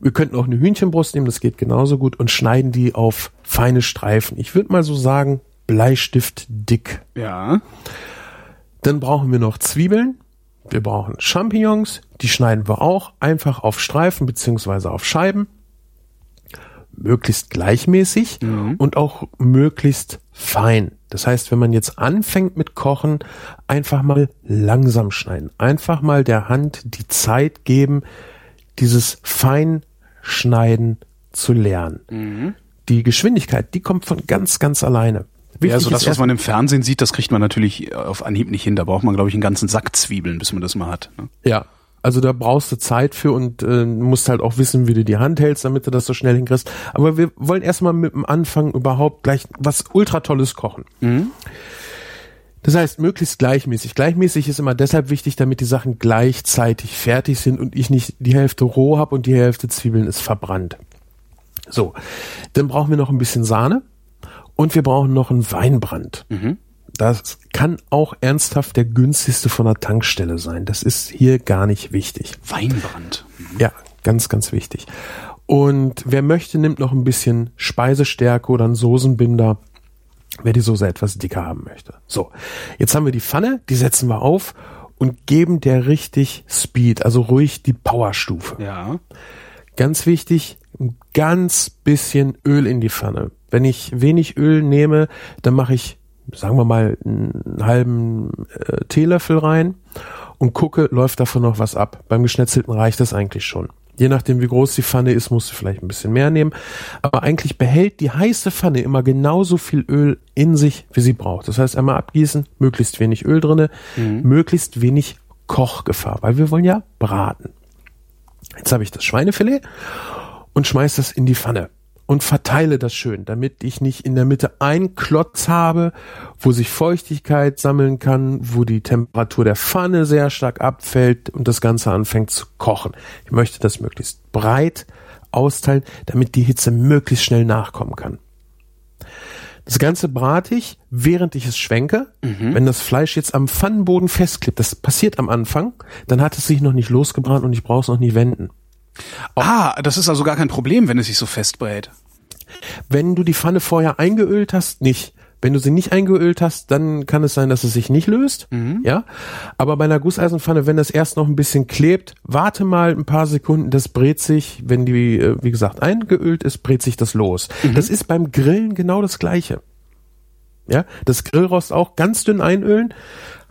Wir könnten auch eine Hühnchenbrust nehmen, das geht genauso gut und schneiden die auf feine Streifen. Ich würde mal so sagen, Bleistift dick. Ja. Dann brauchen wir noch Zwiebeln. Wir brauchen Champignons. Die schneiden wir auch einfach auf Streifen beziehungsweise auf Scheiben. Möglichst gleichmäßig und auch möglichst fein. Das heißt, wenn man jetzt anfängt mit Kochen, einfach mal langsam schneiden. Einfach mal der Hand die Zeit geben, dieses Feinschneiden zu lernen. Die Geschwindigkeit, die kommt von ganz, ganz alleine. Ja, Wichtig so das, was man im Fernsehen sieht, das kriegt man natürlich auf Anhieb nicht hin. Da braucht man, glaube ich, einen ganzen Sack Zwiebeln, bis man das mal hat. Ne? Ja, also da brauchst du Zeit für und äh, musst halt auch wissen, wie du die Hand hältst, damit du das so schnell hinkriegst. Aber wir wollen erstmal mit dem Anfang überhaupt gleich was ultra tolles kochen. Das heißt, möglichst gleichmäßig. Gleichmäßig ist immer deshalb wichtig, damit die Sachen gleichzeitig fertig sind und ich nicht die Hälfte roh habe und die Hälfte Zwiebeln ist verbrannt. So, dann brauchen wir noch ein bisschen Sahne und wir brauchen noch einen Weinbrand. Das kann auch ernsthaft der günstigste von der Tankstelle sein. Das ist hier gar nicht wichtig. Weinbrand. Ja, ganz, ganz wichtig. Und wer möchte, nimmt noch ein bisschen Speisestärke oder einen Soßenbinder, wer die Soße etwas dicker haben möchte. So, jetzt haben wir die Pfanne, die setzen wir auf und geben der richtig Speed, also ruhig die Powerstufe. Ja. Ganz wichtig, ein ganz bisschen Öl in die Pfanne. Wenn ich wenig Öl nehme, dann mache ich, sagen wir mal, einen halben äh, Teelöffel rein und gucke, läuft davon noch was ab. Beim Geschnetzelten reicht das eigentlich schon. Je nachdem, wie groß die Pfanne ist, musst du vielleicht ein bisschen mehr nehmen. Aber eigentlich behält die heiße Pfanne immer genauso viel Öl in sich, wie sie braucht. Das heißt, einmal abgießen, möglichst wenig Öl drinne, möglichst wenig Kochgefahr, weil wir wollen ja braten. Jetzt habe ich das Schweinefilet und schmeiß das in die Pfanne und verteile das schön, damit ich nicht in der Mitte einen Klotz habe, wo sich Feuchtigkeit sammeln kann, wo die Temperatur der Pfanne sehr stark abfällt und das Ganze anfängt zu kochen. Ich möchte das möglichst breit austeilen, damit die Hitze möglichst schnell nachkommen kann. Das Ganze brate ich, während ich es schwenke. Mhm. Wenn das Fleisch jetzt am Pfannenboden festklebt, das passiert am Anfang, dann hat es sich noch nicht losgebrannt und ich brauche es noch nie wenden. Ah, das ist also gar kein Problem, wenn es sich so festbrät. Wenn du die Pfanne vorher eingeölt hast, nicht. Wenn du sie nicht eingeölt hast, dann kann es sein, dass es sich nicht löst. Mhm. Ja. Aber bei einer Gusseisenpfanne, wenn das erst noch ein bisschen klebt, warte mal ein paar Sekunden, das brät sich, wenn die, äh, wie gesagt, eingeölt ist, brät sich das los. Mhm. Das ist beim Grillen genau das Gleiche. Ja, das Grillrost auch ganz dünn einölen,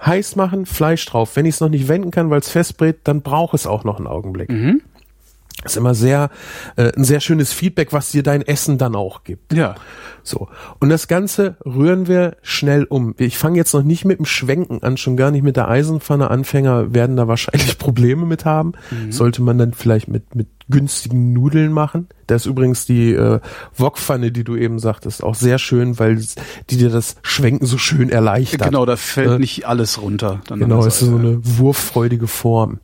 heiß machen, Fleisch drauf. Wenn ich es noch nicht wenden kann, weil es festbrät, dann braucht es auch noch einen Augenblick. Mhm. Das ist immer sehr äh, ein sehr schönes Feedback, was dir dein Essen dann auch gibt. Ja. So. Und das Ganze rühren wir schnell um. Ich fange jetzt noch nicht mit dem Schwenken an, schon gar nicht mit der Eisenpfanne. Anfänger werden da wahrscheinlich Probleme mit haben. Mhm. Sollte man dann vielleicht mit, mit günstigen Nudeln machen. Da ist übrigens die äh, Wokpfanne, die du eben sagtest, auch sehr schön, weil die dir das Schwenken so schön erleichtert. Genau, da fällt äh, nicht alles runter. genau, ist so eine wurffreudige Form.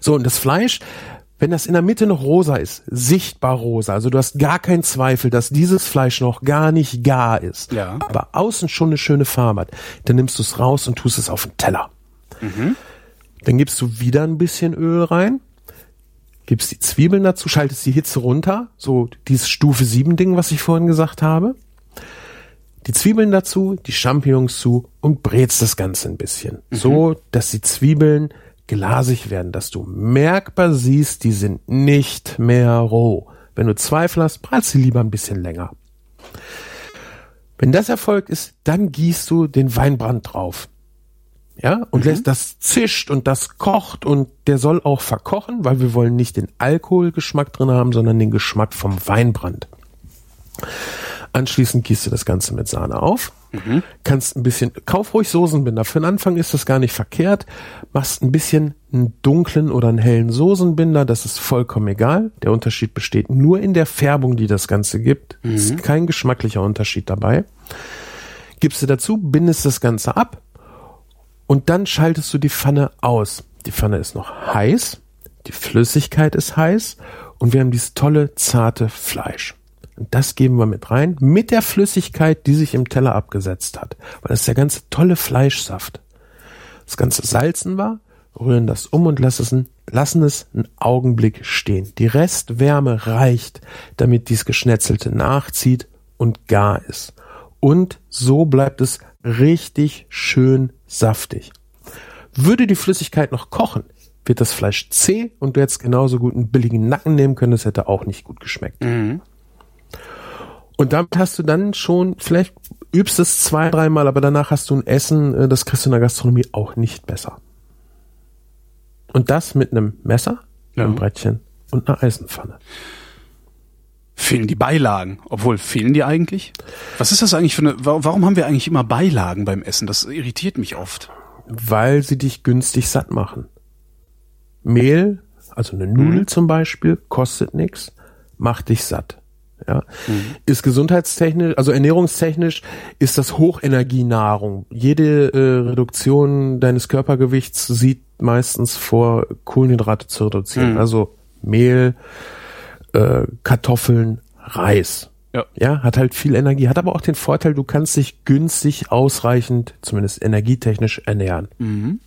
So, und das Fleisch, wenn das in der Mitte noch rosa ist, sichtbar rosa, also du hast gar keinen Zweifel, dass dieses Fleisch noch gar nicht gar ist, ja. aber außen schon eine schöne Farbe hat, dann nimmst du es raus und tust es auf den Teller. Mhm. Dann gibst du wieder ein bisschen Öl rein, gibst die Zwiebeln dazu, schaltest die Hitze runter, so dieses Stufe 7 Ding, was ich vorhin gesagt habe. Die Zwiebeln dazu, die Champignons zu und brätst das Ganze ein bisschen. Mhm. So, dass die Zwiebeln glasig werden, dass du merkbar siehst, die sind nicht mehr roh. Wenn du Zweifel hast, brat sie lieber ein bisschen länger. Wenn das erfolgt ist, dann gießt du den Weinbrand drauf. Ja, und mhm. lässt das zischt und das kocht und der soll auch verkochen, weil wir wollen nicht den Alkoholgeschmack drin haben, sondern den Geschmack vom Weinbrand. Anschließend gießt du das Ganze mit Sahne auf. Mhm. Kannst ein bisschen, kauf ruhig Soßenbinder. Für den Anfang ist das gar nicht verkehrt. Machst ein bisschen einen dunklen oder einen hellen Soßenbinder. Das ist vollkommen egal. Der Unterschied besteht nur in der Färbung, die das Ganze gibt. Mhm. Ist kein geschmacklicher Unterschied dabei. Gibst du dazu, bindest das Ganze ab und dann schaltest du die Pfanne aus. Die Pfanne ist noch heiß. Die Flüssigkeit ist heiß und wir haben dieses tolle, zarte Fleisch. Und das geben wir mit rein, mit der Flüssigkeit, die sich im Teller abgesetzt hat. Weil das ist der ganze tolle Fleischsaft. Das Ganze salzen wir, rühren das um und lassen es, lassen es einen Augenblick stehen. Die Restwärme reicht, damit dies Geschnetzelte nachzieht und gar ist. Und so bleibt es richtig schön saftig. Würde die Flüssigkeit noch kochen, wird das Fleisch zäh und du hättest genauso gut einen billigen Nacken nehmen können, das hätte auch nicht gut geschmeckt. Mhm. Und damit hast du dann schon, vielleicht übst es zwei, dreimal, aber danach hast du ein Essen, äh, das kriegst du in der Gastronomie auch nicht besser. Und das mit einem Messer, ja. einem Brettchen und einer Eisenpfanne. Fehlen die Beilagen? Obwohl, fehlen die eigentlich? Was ist das eigentlich für eine, warum haben wir eigentlich immer Beilagen beim Essen? Das irritiert mich oft. Weil sie dich günstig satt machen. Mehl, also eine Nudel mhm. zum Beispiel, kostet nichts, macht dich satt. Ja. Mhm. Ist gesundheitstechnisch, also ernährungstechnisch ist das Hochenergienahrung. Jede äh, Reduktion deines Körpergewichts sieht meistens vor, Kohlenhydrate zu reduzieren. Mhm. Also Mehl, äh, Kartoffeln, Reis. Ja. ja, hat halt viel Energie, hat aber auch den Vorteil, du kannst dich günstig ausreichend, zumindest energietechnisch, ernähren. Mhm.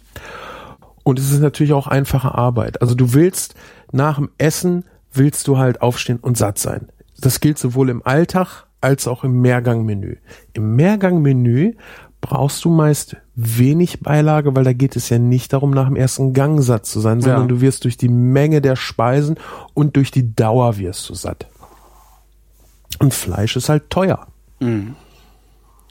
Und es ist natürlich auch einfache Arbeit. Also du willst nach dem Essen willst du halt aufstehen und satt sein. Das gilt sowohl im Alltag als auch im Mehrgangmenü. Im Mehrgangmenü brauchst du meist wenig Beilage, weil da geht es ja nicht darum, nach dem ersten Gang satt zu sein, sondern ja. du wirst durch die Menge der Speisen und durch die Dauer wirst du satt. Und Fleisch ist halt teuer. Mhm.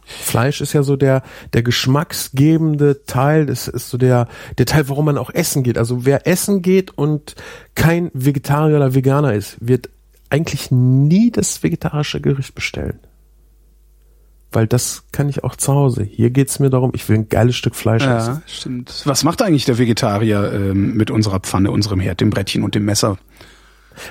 Fleisch ist ja so der, der geschmacksgebende Teil, das ist so der, der Teil, warum man auch essen geht. Also wer essen geht und kein Vegetarier oder Veganer ist, wird eigentlich nie das vegetarische Gericht bestellen. Weil das kann ich auch zu Hause. Hier geht's mir darum, ich will ein geiles Stück Fleisch ja, essen. stimmt. Was macht eigentlich der Vegetarier ähm, mit unserer Pfanne, unserem Herd, dem Brettchen und dem Messer?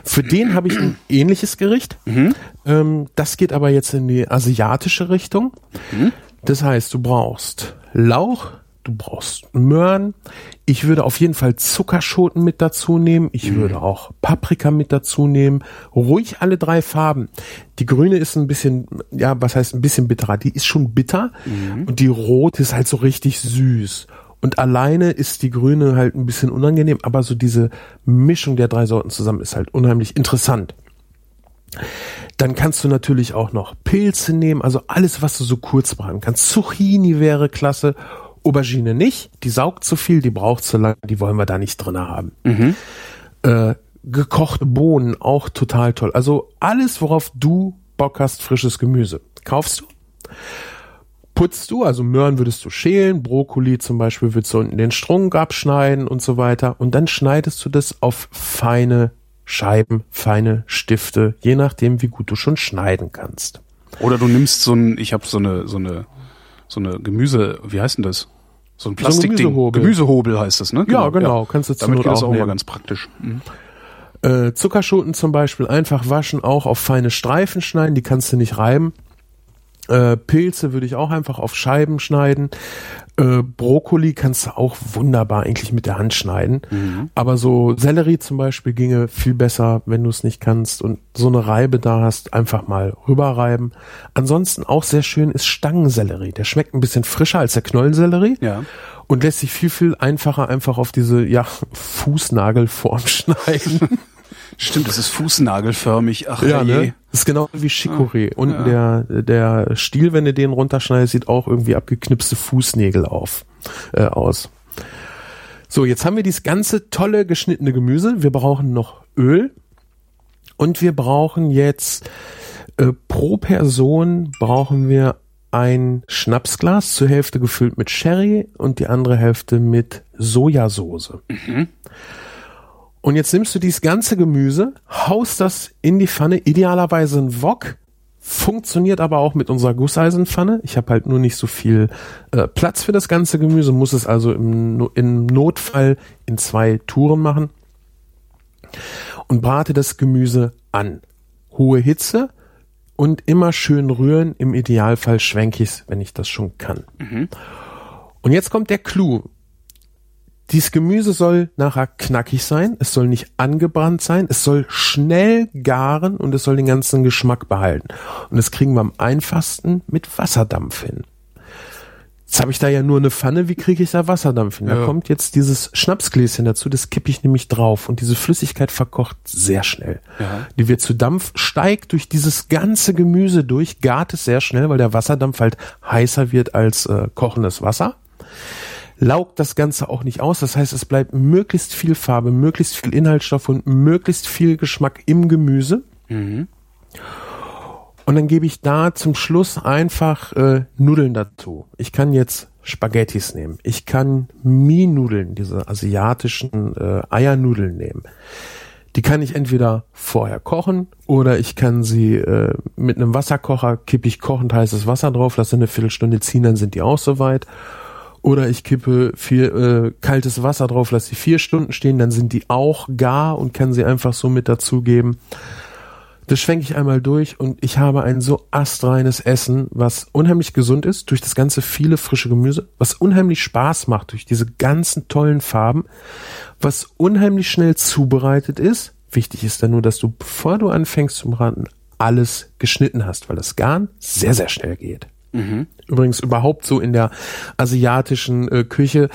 Für den habe ich ein ähnliches Gericht. Mhm. Ähm, das geht aber jetzt in die asiatische Richtung. Mhm. Das heißt, du brauchst Lauch, du brauchst Möhren. Ich würde auf jeden Fall Zuckerschoten mit dazu nehmen. Ich Mhm. würde auch Paprika mit dazu nehmen. Ruhig alle drei Farben. Die grüne ist ein bisschen, ja, was heißt ein bisschen bitterer? Die ist schon bitter. Mhm. Und die rote ist halt so richtig süß. Und alleine ist die grüne halt ein bisschen unangenehm, aber so diese Mischung der drei Sorten zusammen ist halt unheimlich interessant. Dann kannst du natürlich auch noch Pilze nehmen, also alles, was du so kurz braten kannst. Zucchini wäre klasse, Aubergine nicht, die saugt zu viel, die braucht zu lange, die wollen wir da nicht drin haben. Äh, gekochte Bohnen, auch total toll. Also alles, worauf du Bock hast, frisches Gemüse. Kaufst du? Putzt du, also Möhren würdest du schälen, Brokkoli zum Beispiel würdest du unten den Strunk abschneiden und so weiter. Und dann schneidest du das auf feine Scheiben, feine Stifte, je nachdem, wie gut du schon schneiden kannst. Oder du nimmst so ein, ich habe so eine, so eine, so eine Gemüse, wie heißt denn das? So ein Plastikding. Gemüsehobel. Gemüsehobel heißt das, ne? Ja, genau. Kannst du Damit geht das auch auch mal nehmen. ganz praktisch. Mhm. Äh, Zuckerschoten zum Beispiel einfach waschen, auch auf feine Streifen schneiden, die kannst du nicht reiben. Äh, Pilze würde ich auch einfach auf Scheiben schneiden. Äh, Brokkoli kannst du auch wunderbar eigentlich mit der Hand schneiden. Aber so Sellerie zum Beispiel ginge viel besser, wenn du es nicht kannst und so eine Reibe da hast, einfach mal rüberreiben. Ansonsten auch sehr schön ist Stangensellerie. Der schmeckt ein bisschen frischer als der Knollensellerie Ja. und lässt sich viel, viel einfacher einfach auf diese, ja, Fußnagelform schneiden. Stimmt, das ist fußnagelförmig. Ach Ja, ne? Das ist genau wie Chicorée. Und der, der Stiel, wenn du den runterschneidest, sieht auch irgendwie abgeknipste Fußnägel auf, äh, aus. So, jetzt haben wir dieses ganze tolle geschnittene Gemüse. Wir brauchen noch Öl. Und wir brauchen jetzt, äh, pro Person brauchen wir ein Schnapsglas, zur Hälfte gefüllt mit Sherry und die andere Hälfte mit Sojasauce. Und jetzt nimmst du dieses ganze Gemüse, haust das in die Pfanne, idealerweise ein Wok, funktioniert aber auch mit unserer Gusseisenpfanne. Ich habe halt nur nicht so viel äh, Platz für das ganze Gemüse, muss es also im, im Notfall in zwei Touren machen und brate das Gemüse an. Hohe Hitze und immer schön rühren. Im Idealfall schwenke ich's, wenn ich das schon kann. Und jetzt kommt der Clou. Dieses Gemüse soll nachher knackig sein, es soll nicht angebrannt sein, es soll schnell garen und es soll den ganzen Geschmack behalten. Und das kriegen wir am einfachsten mit Wasserdampf hin. Jetzt habe ich da ja nur eine Pfanne, wie kriege ich da Wasserdampf hin? Da Ja. kommt jetzt dieses Schnapsgläschen dazu, das kippe ich nämlich drauf und diese Flüssigkeit verkocht sehr schnell. Ja. Die wird zu Dampf, steigt durch dieses ganze Gemüse durch, gart es sehr schnell, weil der Wasserdampf halt heißer wird als äh, kochendes Wasser laugt das Ganze auch nicht aus. Das heißt, es bleibt möglichst viel Farbe, möglichst viel Inhaltsstoff und möglichst viel Geschmack im Gemüse. Und dann gebe ich da zum Schluss einfach äh, Nudeln dazu. Ich kann jetzt Spaghettis nehmen. Ich kann Mie-Nudeln, diese asiatischen äh, Eiernudeln nehmen. Die kann ich entweder vorher kochen oder ich kann sie äh, mit einem Wasserkocher kippe ich kochend heißes Wasser drauf, lasse eine Viertelstunde ziehen, dann sind die auch soweit. Oder ich kippe viel äh, kaltes Wasser drauf, lasse die vier Stunden stehen, dann sind die auch gar und kann sie einfach so mit dazugeben. Das schwenke ich einmal durch und ich habe ein so astreines Essen, was unheimlich gesund ist, durch das ganze viele frische Gemüse, was unheimlich Spaß macht durch diese ganzen tollen Farben, was unheimlich schnell zubereitet ist. Wichtig ist dann nur, dass du, bevor du anfängst zu braten, alles geschnitten hast, weil das Garn sehr, sehr schnell geht. Übrigens überhaupt so in der asiatischen äh, Küche,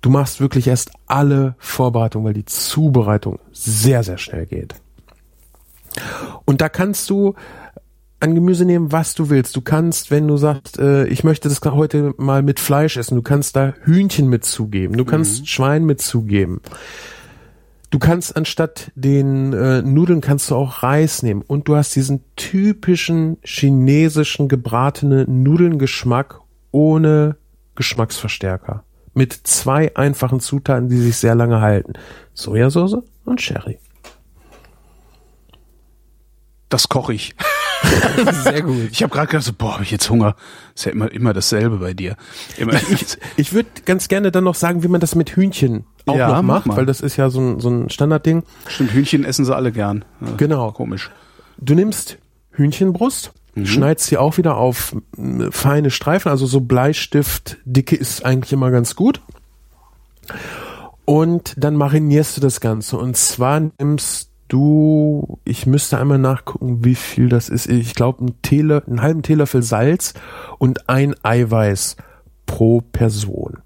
du machst wirklich erst alle Vorbereitungen, weil die Zubereitung sehr, sehr schnell geht. Und da kannst du an Gemüse nehmen, was du willst. Du kannst, wenn du sagst, äh, ich möchte das heute mal mit Fleisch essen, du kannst da Hühnchen mit zugeben, du kannst Schwein mit zugeben. Du kannst anstatt den äh, Nudeln kannst du auch Reis nehmen und du hast diesen typischen chinesischen gebratene Nudelngeschmack ohne Geschmacksverstärker. Mit zwei einfachen Zutaten, die sich sehr lange halten. Sojasauce und Sherry. Das koche ich. Sehr gut. Ich habe gerade gedacht, so, boah, hab ich jetzt Hunger. Ist ja immer, immer dasselbe bei dir. Immer, Ich würde ganz gerne dann noch sagen, wie man das mit Hühnchen auch Ja, noch mach macht, mal. weil das ist ja so ein, so ein Standardding. Stimmt, Hühnchen essen sie alle gern. Ja, Genau. Komisch. Du nimmst Hühnchenbrust, schneidest sie auch wieder auf mm, feine Streifen, also so Bleistift, dicke ist eigentlich immer ganz gut. Und dann marinierst du das Ganze. Und zwar nimmst du, ich müsste einmal nachgucken, wie viel das ist. Ich glaube, einen, Teele, einen halben Teelöffel Salz und ein Eiweiß pro Person.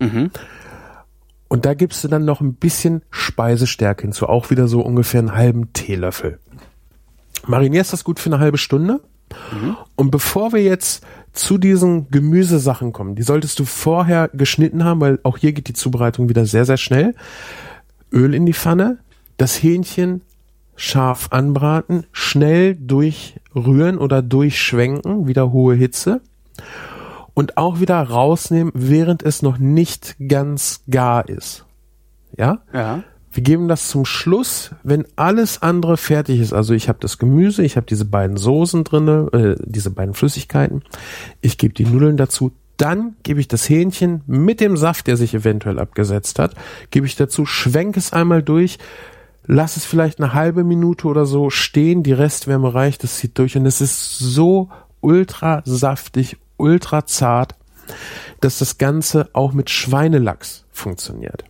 Und da gibst du dann noch ein bisschen Speisestärke hinzu, auch wieder so ungefähr einen halben Teelöffel. Marinierst das gut für eine halbe Stunde. Und bevor wir jetzt zu diesen Gemüsesachen kommen, die solltest du vorher geschnitten haben, weil auch hier geht die Zubereitung wieder sehr, sehr schnell. Öl in die Pfanne, das Hähnchen scharf anbraten, schnell durchrühren oder durchschwenken, wieder hohe Hitze und auch wieder rausnehmen, während es noch nicht ganz gar ist. Ja? Ja. Wir geben das zum Schluss, wenn alles andere fertig ist. Also ich habe das Gemüse, ich habe diese beiden Soßen drinne, äh, diese beiden Flüssigkeiten. Ich gebe die Nudeln dazu. Dann gebe ich das Hähnchen mit dem Saft, der sich eventuell abgesetzt hat, gebe ich dazu, schwenke es einmal durch, lass es vielleicht eine halbe Minute oder so stehen, die Restwärme reicht, das zieht durch und es ist so ultra saftig, ultra zart, dass das Ganze auch mit Schweinelachs funktioniert.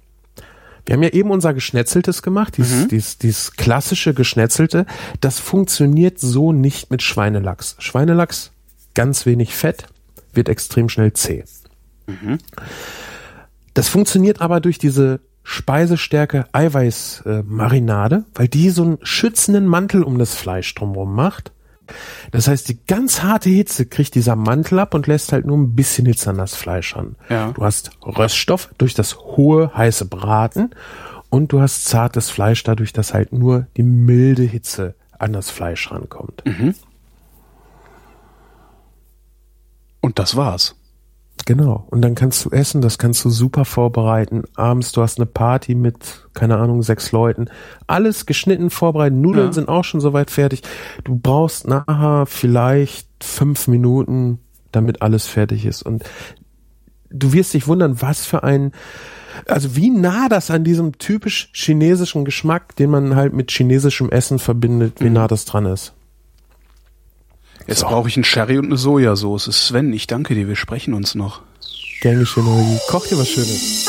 Wir haben ja eben unser Geschnetzeltes gemacht, dieses, dieses, dieses klassische Geschnetzelte. Das funktioniert so nicht mit Schweinelachs. Schweinelachs, ganz wenig Fett, wird extrem schnell zäh. Das funktioniert aber durch diese Speisestärke Eiweißmarinade, weil die so einen schützenden Mantel um das Fleisch drumherum macht. Das heißt, die ganz harte Hitze kriegt dieser Mantel ab und lässt halt nur ein bisschen Hitze an das Fleisch ran. Ja. Du hast Röststoff durch das hohe, heiße Braten und du hast zartes Fleisch dadurch, dass halt nur die milde Hitze an das Fleisch rankommt. Und das war's. Genau. Und dann kannst du essen, das kannst du super vorbereiten. Abends, du hast eine Party mit, keine Ahnung, sechs Leuten. Alles geschnitten, vorbereiten. Nudeln Ja. sind auch schon soweit fertig. Du brauchst nachher vielleicht fünf Minuten, damit alles fertig ist. Und du wirst dich wundern, was für ein, also wie nah das an diesem typisch chinesischen Geschmack, den man halt mit chinesischem Essen verbindet, wie nah das dran ist. Jetzt So. brauche ich einen Sherry und eine Sojasauce. Sven, ich danke dir, wir sprechen uns noch. Gern geschehen, Holgi. Koch dir was Schönes.